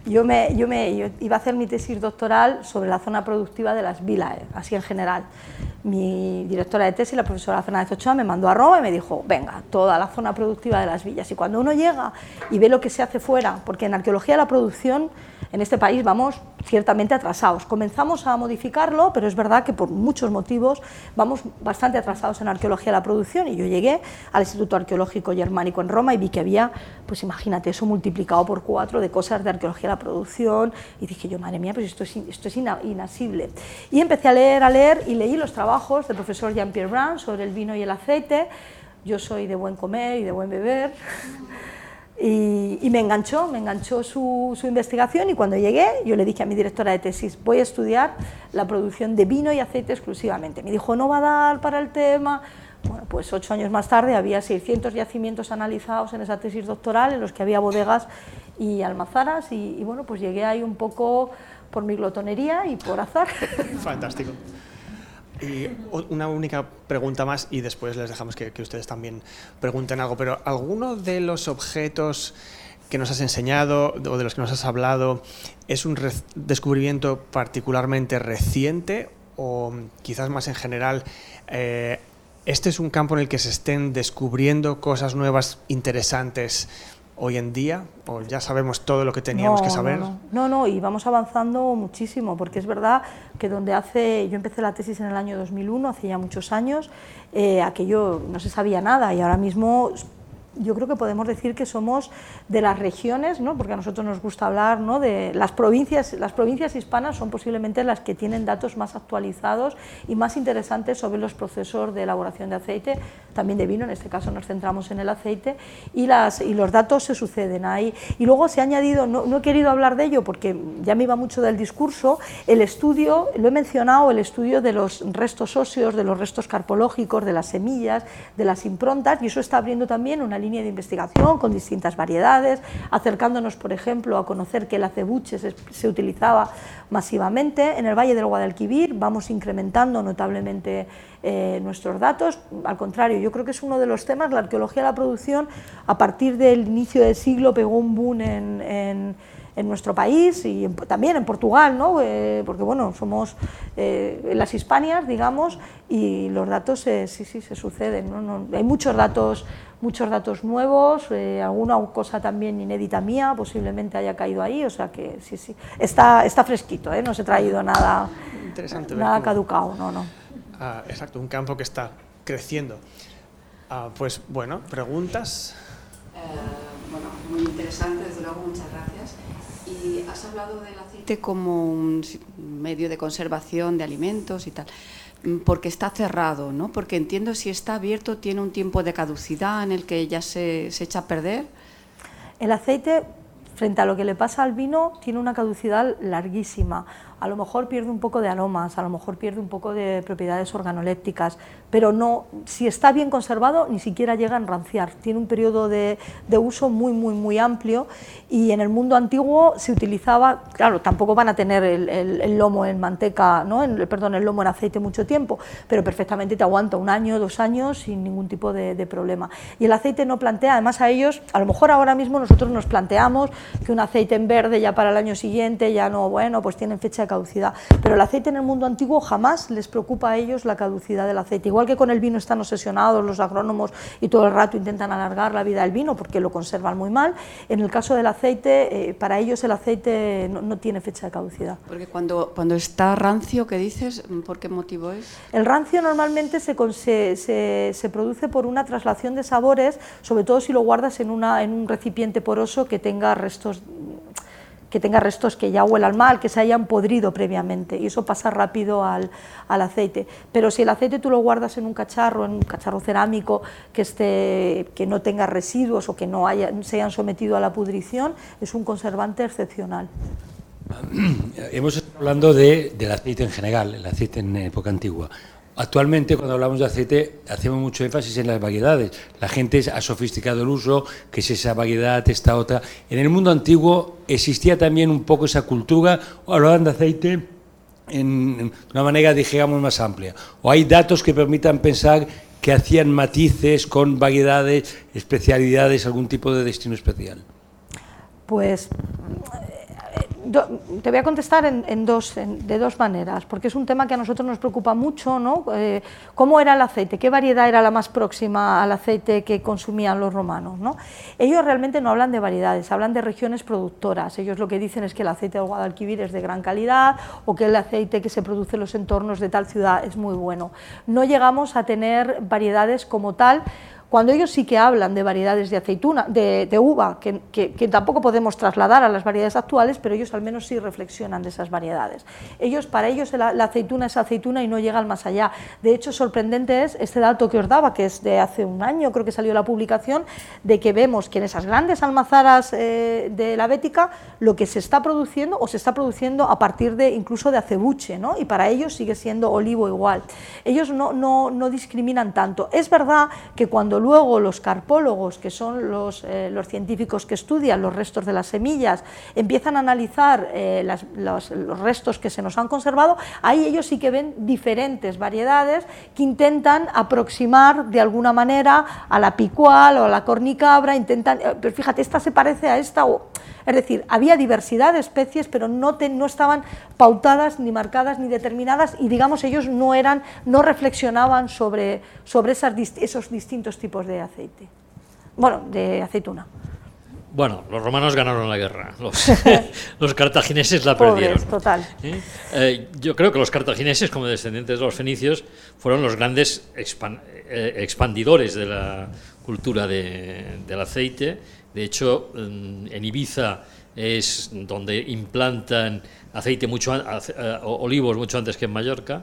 yo, me, yo, me, iba a hacer mi tesis doctoral sobre la zona productiva de las vilas, así en general. Mi directora de tesis, la profesora Fernández Ochoa, me mandó a Roma y me dijo, venga, toda la zona productiva de las villas. Y cuando uno llega y ve lo que se hace fuera, porque en arqueología de la producción en este país vamos ciertamente atrasados. Comenzamos a modificarlo, pero es verdad que por muchos motivos vamos bastante atrasados en arqueología de la producción y yo llegué al Instituto Arqueológico Germánico en Roma y vi que había, pues imagínate, eso multiplicado por cuatro de cosas de arqueología de la producción y dije yo, madre mía, pues esto es, esto es inasible. Y empecé a leer, a leer y leí los trabajos del profesor Jean-Pierre Brun sobre el vino y el aceite. Yo soy de buen comer y de buen beber. Y, me enganchó, me enganchó su, investigación y cuando llegué yo le dije a mi directora de tesis, voy a estudiar la producción de vino y aceite exclusivamente. Me dijo, no va a dar para el tema. Bueno, pues ocho años más tarde había 600 yacimientos analizados en esa tesis doctoral en los que había bodegas y almazaras y, bueno, pues llegué ahí un poco por mi glotonería y por azar. Fantástico. Y una única pregunta más y después les dejamos que, ustedes también pregunten algo, pero ¿alguno de los objetos que nos has enseñado o de los que nos has hablado es un descubrimiento particularmente reciente o quizás más en general? Eh, ¿Este es un campo en el que se estén descubriendo cosas nuevas, interesantes? hoy en día? ¿O ya sabemos todo lo que teníamos que saber? No no. y vamos avanzando muchísimo, porque es verdad que donde hace, yo empecé la tesis en el año 2001, hace ya muchos años, eh, aquello no se sabía nada y ahora mismo yo creo que podemos decir que somos de las regiones, ¿no? porque a nosotros nos gusta hablar ¿no? de las provincias, las provincias hispanas son posiblemente las que tienen datos más actualizados y más interesantes sobre los procesos de elaboración de aceite, también de vino, en este caso nos centramos en el aceite, y, las, y los datos se suceden ahí. Y luego se ha añadido, no, no he querido hablar de ello porque ya me iba mucho del discurso, el estudio, lo he mencionado, el estudio de los restos óseos, de los restos carpológicos, de las semillas, de las improntas, y eso está abriendo también una línea de investigación con distintas variedades, acercándonos, por ejemplo, a conocer que el acebuche se, utilizaba masivamente. En el Valle del Guadalquivir vamos incrementando notablemente eh, nuestros datos. Al contrario, yo creo que es uno de los temas, la arqueología de la producción, a partir del inicio del siglo pegó un boom en nuestro país y también en Portugal, ¿no? Eh, porque bueno, somos eh, las Hispanias, digamos, y los datos sí, sí, se suceden. ¿no? hay muchos datos, muchos datos nuevos, eh, alguna cosa también inédita mía, posiblemente haya caído ahí, o sea que sí, sí, está, está fresquito, no se ha traído nada, nada caducado, no, no. Ah, exacto, un campo que está creciendo. Ah, pues bueno, preguntas. Eh, bueno, muy interesante, desde luego, muchas gracias. Has hablado del aceite como un medio de conservación de alimentos y tal, mm, porque está cerrado, ¿no? Porque entiendo si está abierto tiene un tiempo de caducidad en el que ya se, se echa a perder. El aceite, frente a lo que le pasa al vino, tiene una caducidad larguísima a lo mejor pierde un poco de aromas, a lo mejor pierde un poco de propiedades organolépticas, pero no, si está bien conservado, ni siquiera llega a enranciar. Tiene un periodo de, uso muy, muy, muy amplio y en el mundo antiguo se utilizaba, claro, tampoco van a tener el, lomo en manteca, ¿no? perdón, el lomo en aceite mucho tiempo, pero perfectamente te aguanta un año, dos años sin ningún tipo de, de problema. Y el aceite no plantea, además a ellos, a lo mejor ahora mismo nosotros nos planteamos que un aceite en verde ya para el año siguiente ya no, bueno, pues tienen fecha caducidad, pero el aceite en el mundo antiguo jamás les preocupa a ellos la caducidad del aceite, igual que con el vino están obsesionados los agrónomos y todo el rato intentan alargar la vida del vino porque lo conservan muy mal, en el caso del aceite, eh, para ellos el aceite no, tiene fecha de caducidad. Porque cuando, cuando está rancio, ¿qué dices? ¿Por qué motivo es? El rancio normalmente se, se, se, produce por una traslación de sabores, sobre todo si lo guardas en, una, en un recipiente poroso que tenga restos que tenga restos que ya huelan mal, que se hayan podrido previamente, y eso pasa rápido al, al, aceite. Pero si el aceite tú lo guardas en un cacharro, en un cacharro cerámico que, esté, que no tenga residuos o que no haya, se hayan sometido a la pudrición, es un conservante excepcional. Hemos estado hablando de, del aceite en general, el aceite en época antigua. Actualmente, cuando hablamos de aceite, hacemos mucho énfasis en las variedades. La gente ha sofisticado el uso, que es esa variedad, esta otra. En el mundo antiguo existía también un poco esa cultura, o hablaban de aceite en una manera, digamos, más amplia. O hay datos que permitan pensar que hacían matices con variedades, especialidades, algún tipo de destino especial. Pues te voy a contestar de dos maneras, porque es un tema que a nosotros nos preocupa mucho, ¿no? Eh, ¿Cómo era el aceite? ¿Qué variedad era la más próxima al aceite que consumían los romanos? ¿no? Ellos realmente no hablan de variedades, hablan de regiones productoras. Ellos lo que dicen es que el aceite del Guadalquivir es de gran calidad o que el aceite que se produce en los entornos de tal ciudad es muy bueno. No llegamos a tener variedades como tal cuando ellos sí que hablan de variedades de aceituna, de, uva, que, tampoco podemos trasladar a las variedades actuales, pero ellos al menos sí reflexionan de esas variedades. Ellos, para ellos la, aceituna es aceituna y no llega al más allá. De hecho, sorprendente es este dato que os daba, que es de hace un año, creo que salió la publicación, de que vemos que en esas grandes almazaras eh, de la bética lo que se está produciendo o se está produciendo a partir de incluso de acebuche, ¿no? y para ellos sigue siendo olivo igual. Ellos no, no, no discriminan tanto. Es verdad que cuando luego los carpólogos, que son los, eh, los, científicos que estudian los restos de las semillas, empiezan a analizar eh, los, restos que se nos han conservado, ahí ellos sí que ven diferentes variedades que intentan aproximar de alguna manera a la picual o a la cornicabra, intentan, eh, pero fíjate, esta se parece a esta es decir, había diversidad de especies, pero no, no estaban pautadas, ni marcadas, ni determinadas, y digamos, ellos no, eran, no reflexionaban sobre, sobre esos distintos tipos de aceite. Bueno, de aceituna. Bueno, los romanos ganaron la guerra, los, cartagineses la perdieron. total. ¿Eh? Eh, yo creo que los cartagineses, como descendientes de los fenicios, fueron los grandes eh, expandidores de la cultura del aceite de hecho, en Ibiza es donde implantan aceite mucho, eh, olivos mucho antes que en Mallorca.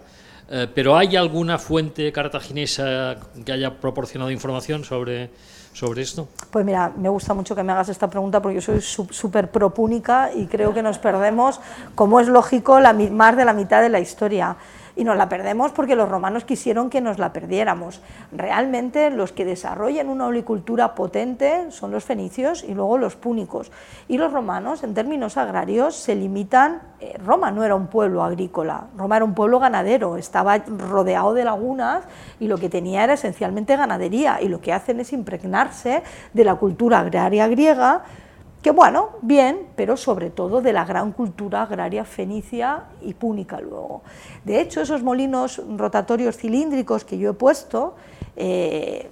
Eh, pero ¿hay alguna fuente cartaginesa que haya proporcionado información sobre, sobre esto? Pues mira, me gusta mucho que me hagas esta pregunta porque yo soy súper propúnica y creo que nos perdemos, como es lógico, la, más de la mitad de la historia y nos la perdemos porque los romanos quisieron que nos la perdiéramos. Realmente los que desarrollan una olicultura potente son los fenicios y luego los púnicos. Y los romanos, en términos agrarios, se limitan, eh, Roma no era un pueblo agrícola, Roma era un pueblo ganadero, estaba rodeado de lagunas y lo que tenía era esencialmente ganadería y lo que hacen es impregnarse de la cultura agraria griega que bueno, bien, pero sobre todo de la gran cultura agraria fenicia y púnica luego. De hecho, esos molinos rotatorios cilíndricos que yo he puesto, eh,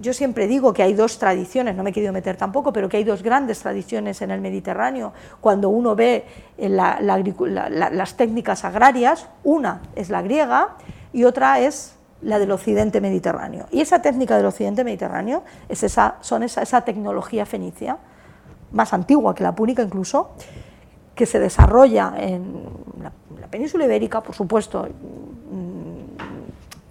yo siempre digo que hay dos tradiciones, no me he querido meter tampoco, pero que hay dos grandes tradiciones en el Mediterráneo. Cuando uno ve las técnicas agrarias, una es la griega, y otra es la del occidente mediterráneo. Y esa técnica del occidente mediterráneo es esa, son esa, esa tecnología fenicia, más antigua que la púnica incluso, que se desarrolla en la, península ibérica, por supuesto, mm,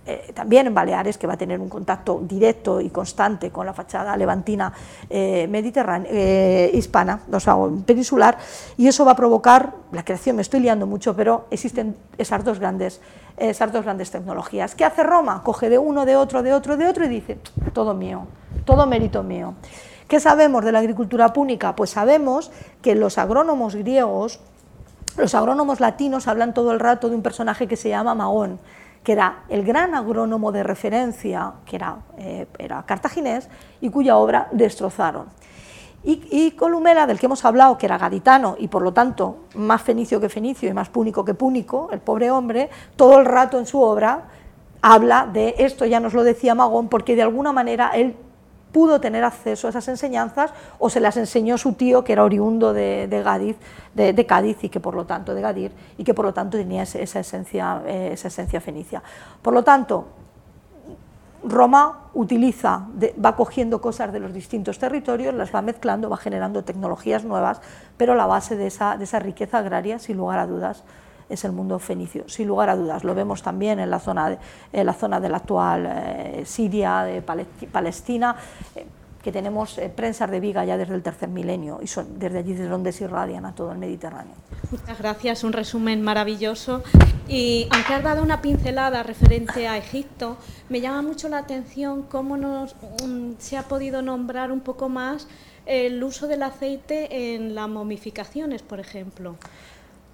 eh, también en Baleares, que va a tener un contacto directo y constante con la fachada levantina eh, mediterránea, eh, hispana, o sea, peninsular, y eso va a provocar la creación, me estoy liando mucho, pero existen esas dos grandes esas dos grandes tecnologías. ¿Qué hace Roma? Coge de uno, de otro, de otro, de otro y dice, todo mío, todo mérito mío. ¿Qué sabemos de la agricultura púnica? Pues sabemos que los agrónomos griegos, los agrónomos latinos hablan todo el rato de un personaje que se llama Magón, que era el gran agrónomo de referencia, que era, eh, era cartaginés, y cuya obra destrozaron. Y, Columela, del que hemos hablado, que era gaditano y por lo tanto más fenicio que fenicio y más púnico que púnico, el pobre hombre, todo el rato en su obra habla de esto, ya nos lo decía Magón, porque de alguna manera él pudo tener acceso a esas enseñanzas o se las enseñó su tío, que era oriundo de, de, de, Cádiz y que por lo tanto de Gadir y que por lo tanto tenía esa esencia, eh, esa esencia fenicia. Por lo tanto, Roma utiliza, va cogiendo cosas de los distintos territorios, las va mezclando, va generando tecnologías nuevas, pero la base de esa, de esa riqueza agraria, sin lugar a dudas, es el mundo fenicio, sin lugar a dudas. Lo vemos también en la zona de, en la, zona de la actual eh, Siria, de Palestina, eh, que tenemos eh, prensas de viga ya desde el tercer milenio y son desde allí desde donde se irradian a todo el Mediterráneo. Muchas gracias, un resumen maravilloso. Y aunque has dado una pincelada referente a Egipto, me llama mucho la atención cómo nos, mm, se ha podido nombrar un poco más el uso del aceite en las momificaciones, por ejemplo.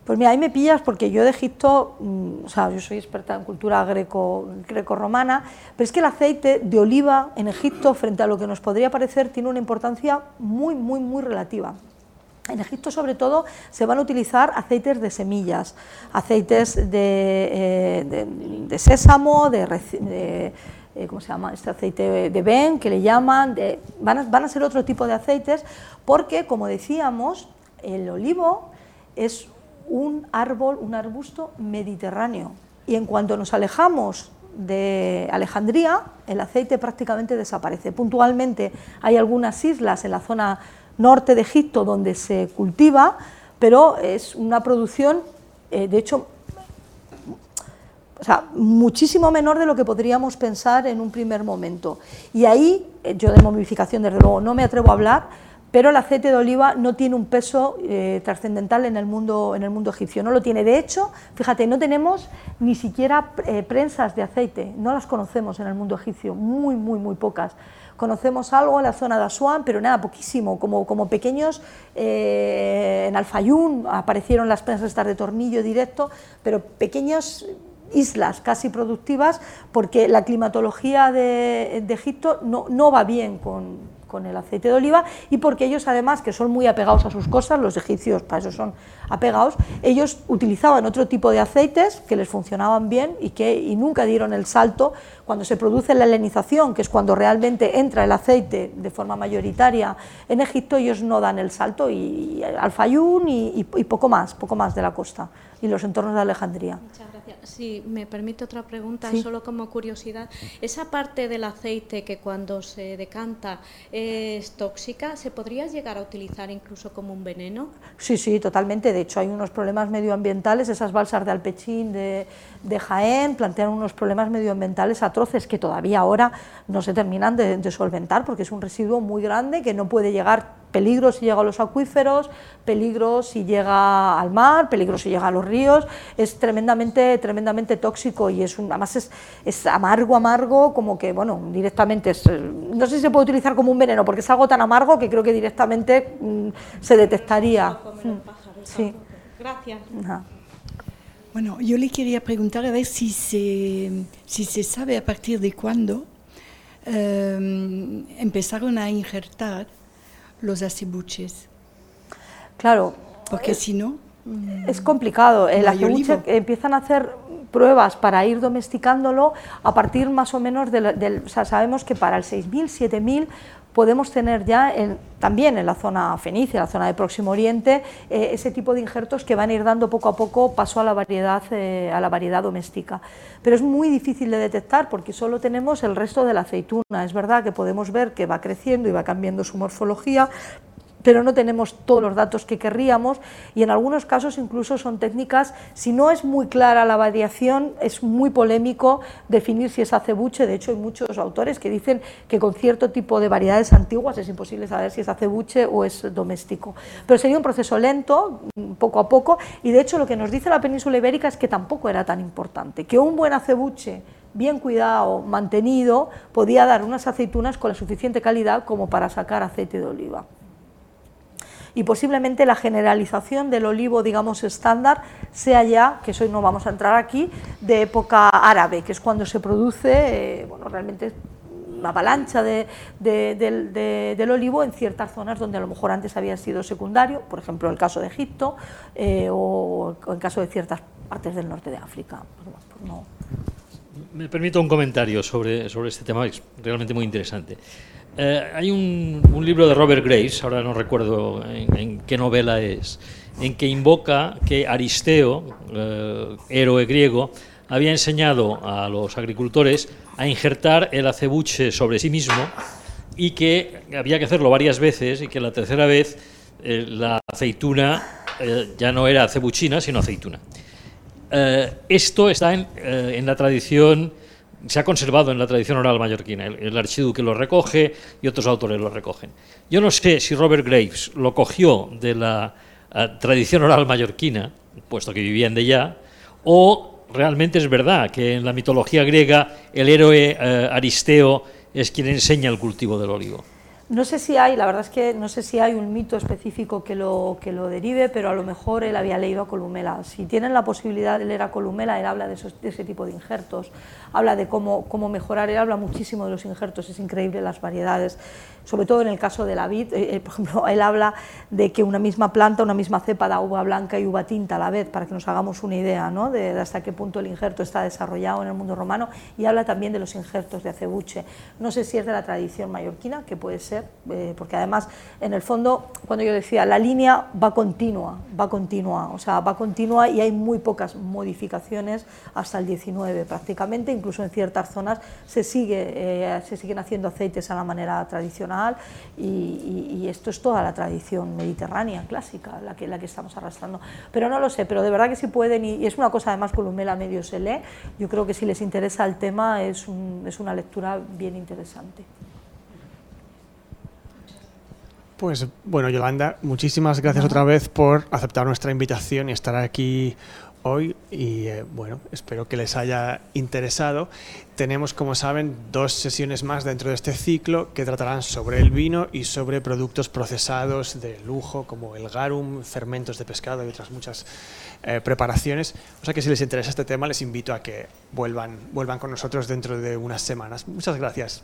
Pues mira, ahí me pillas porque yo de Egipto, mm, o sea, yo soy experta en cultura greco, greco-romana, pero es que el aceite de oliva en Egipto, frente a lo que nos podría parecer, tiene una importancia muy, muy, muy relativa. En Egipto, sobre todo, se van a utilizar aceites de semillas, aceites de, eh, sésamo, de, eh, ¿cómo se llama? Este aceite de ben, que le llaman, van, van a ser otro tipo de aceites, porque, como decíamos, el olivo es un árbol, un arbusto mediterráneo. Y en cuanto nos alejamos de Alejandría, el aceite prácticamente desaparece. Puntualmente hay algunas islas en la zona norte de Egipto donde se cultiva, pero es una producción, eh, de hecho, muchísimo menor de lo que podríamos pensar en un primer momento. Y ahí, eh, yo de momificación desde luego no me atrevo a hablar, pero el aceite de oliva no tiene un peso eh, trascendental en el, mundo, en el mundo egipcio, no lo tiene. De hecho, fíjate, no tenemos ni siquiera eh, prensas de aceite, no las conocemos en el mundo egipcio, muy, muy, muy pocas. Conocemos algo en la zona de Asuán, pero nada, poquísimo, como, como pequeños, eh, en Alfayún aparecieron las prensas estas de tornillo directo, pero pequeñas islas casi productivas, porque la climatología de, de Egipto no, no va bien con, con el aceite de oliva y porque ellos además, que son muy apegados a sus cosas, los egipcios para eso son apegados, ellos utilizaban otro tipo de aceites que les funcionaban bien y que y nunca dieron el salto cuando se produce la helenización, que es cuando realmente entra el aceite de forma mayoritaria en Egipto, ellos no dan el salto y, al Fayún y, poco más, poco más de la costa y los entornos de Alejandría. Si me permite otra pregunta, solo como curiosidad. Esa parte del aceite que cuando se decanta es tóxica, ¿se podría llegar a utilizar incluso como un veneno? Sí, sí, totalmente. De hecho, hay unos problemas medioambientales. Esas balsas de Alpechín, de, de Jaén, plantean unos problemas medioambientales atroces que todavía ahora no se terminan de, de solventar porque es un residuo muy grande que no puede llegar peligro si llega a los acuíferos, peligro si llega al mar, peligro si llega a los ríos, es tremendamente, tremendamente tóxico y es un, además es, es, amargo, amargo, como que, bueno, directamente, es, no sé si se puede utilizar como un veneno, porque es algo tan amargo que creo que directamente mm, se detectaría. Sí. Gracias. Bueno, yo le quería preguntar a ver si se, si se sabe a partir de cuándo eh, empezaron a injertar los acebuches. Claro. Porque si no... Es complicado. El acebuche empiezan a hacer pruebas para ir domesticándolo a partir más o menos del... o sea, sabemos que para el 6.000, 7.000 podemos tener ya en, también en la zona fenicia, la zona de Próximo Oriente, eh, ese tipo de injertos que van a ir dando poco a poco paso a la variedad, eh, a la variedad doméstica. Pero es muy difícil de detectar porque solo tenemos el resto de la aceituna. Es verdad que podemos ver que va creciendo y va cambiando su morfología, pero no tenemos todos los datos que querríamos y en algunos casos incluso son técnicas, si no es muy clara la variación, es muy polémico definir si es acebuche, de hecho hay muchos autores que dicen que con cierto tipo de variedades antiguas es imposible saber si es acebuche o es doméstico. Pero sería un proceso lento, poco a poco, y de hecho lo que nos dice la península ibérica es que tampoco era tan importante, que un buen acebuche bien cuidado, mantenido, podía dar unas aceitunas con la suficiente calidad como para sacar aceite de oliva y posiblemente la generalización del olivo, digamos, estándar sea ya, que hoy no vamos a entrar aquí, de época árabe, que es cuando se produce, eh, bueno, realmente una avalancha de, del olivo en ciertas zonas donde a lo mejor antes había sido secundario, por ejemplo el caso de Egipto eh, o, en caso de ciertas partes del norte de África. Me permito un comentario sobre, sobre este tema, es realmente muy interesante. Eh, hay un, libro de Robert Grace, ahora no recuerdo en, qué novela es, en que invoca que Aristeo, eh, héroe griego, había enseñado a los agricultores a injertar el acebuche sobre sí mismo y que había que hacerlo varias veces y que la tercera vez eh, la aceituna ya no era acebuchina, sino aceituna. esto está en, en la tradición se ha conservado en la tradición oral mallorquina. El, archiduque lo recoge y otros autores lo recogen. Yo no sé si Robert Graves lo cogió de la eh, tradición oral mallorquina, puesto que vivían de ya, o realmente es verdad que en la mitología griega el héroe eh, Aristeo es quien enseña el cultivo del olivo. No sé si hay, la verdad es que no sé si hay un mito específico que lo, que lo derive, pero a lo mejor él había leído a Columela. Si tienen la posibilidad de leer a Columela, él habla de, de ese tipo de injertos, habla de cómo, cómo mejorar, él habla muchísimo de los injertos, es increíble las variedades sobre todo en el caso de la vid, eh, eh, por ejemplo, él habla de que una misma planta, una misma cepa da uva blanca y uva tinta a la vez, para que nos hagamos una idea ¿no? de, hasta qué punto el injerto está desarrollado en el mundo romano, y habla también de los injertos de acebuche. No sé si es de la tradición mallorquina, que puede ser, eh, porque además, en el fondo, cuando yo decía, la línea va continua, va continua, o sea, va continua y hay muy pocas modificaciones hasta el 19 prácticamente, incluso en ciertas zonas se, sigue, se siguen haciendo aceites a la manera tradicional y, esto es toda la tradición mediterránea clásica la que, la que estamos arrastrando. Pero no lo sé, pero de verdad que si pueden, y, es una cosa además Columela medio se lee, yo creo que si les interesa el tema es, es una lectura bien interesante. Pues bueno, Yolanda, muchísimas gracias otra vez por aceptar nuestra invitación y estar aquí hoy y eh, bueno, espero que les haya interesado. Tenemos, como saben, dos sesiones más dentro de este ciclo que tratarán sobre el vino y sobre productos procesados de lujo como el garum, fermentos de pescado y otras muchas eh, preparaciones. O sea que si les interesa este tema les invito a que vuelvan, vuelvan con nosotros dentro de unas semanas. Muchas gracias.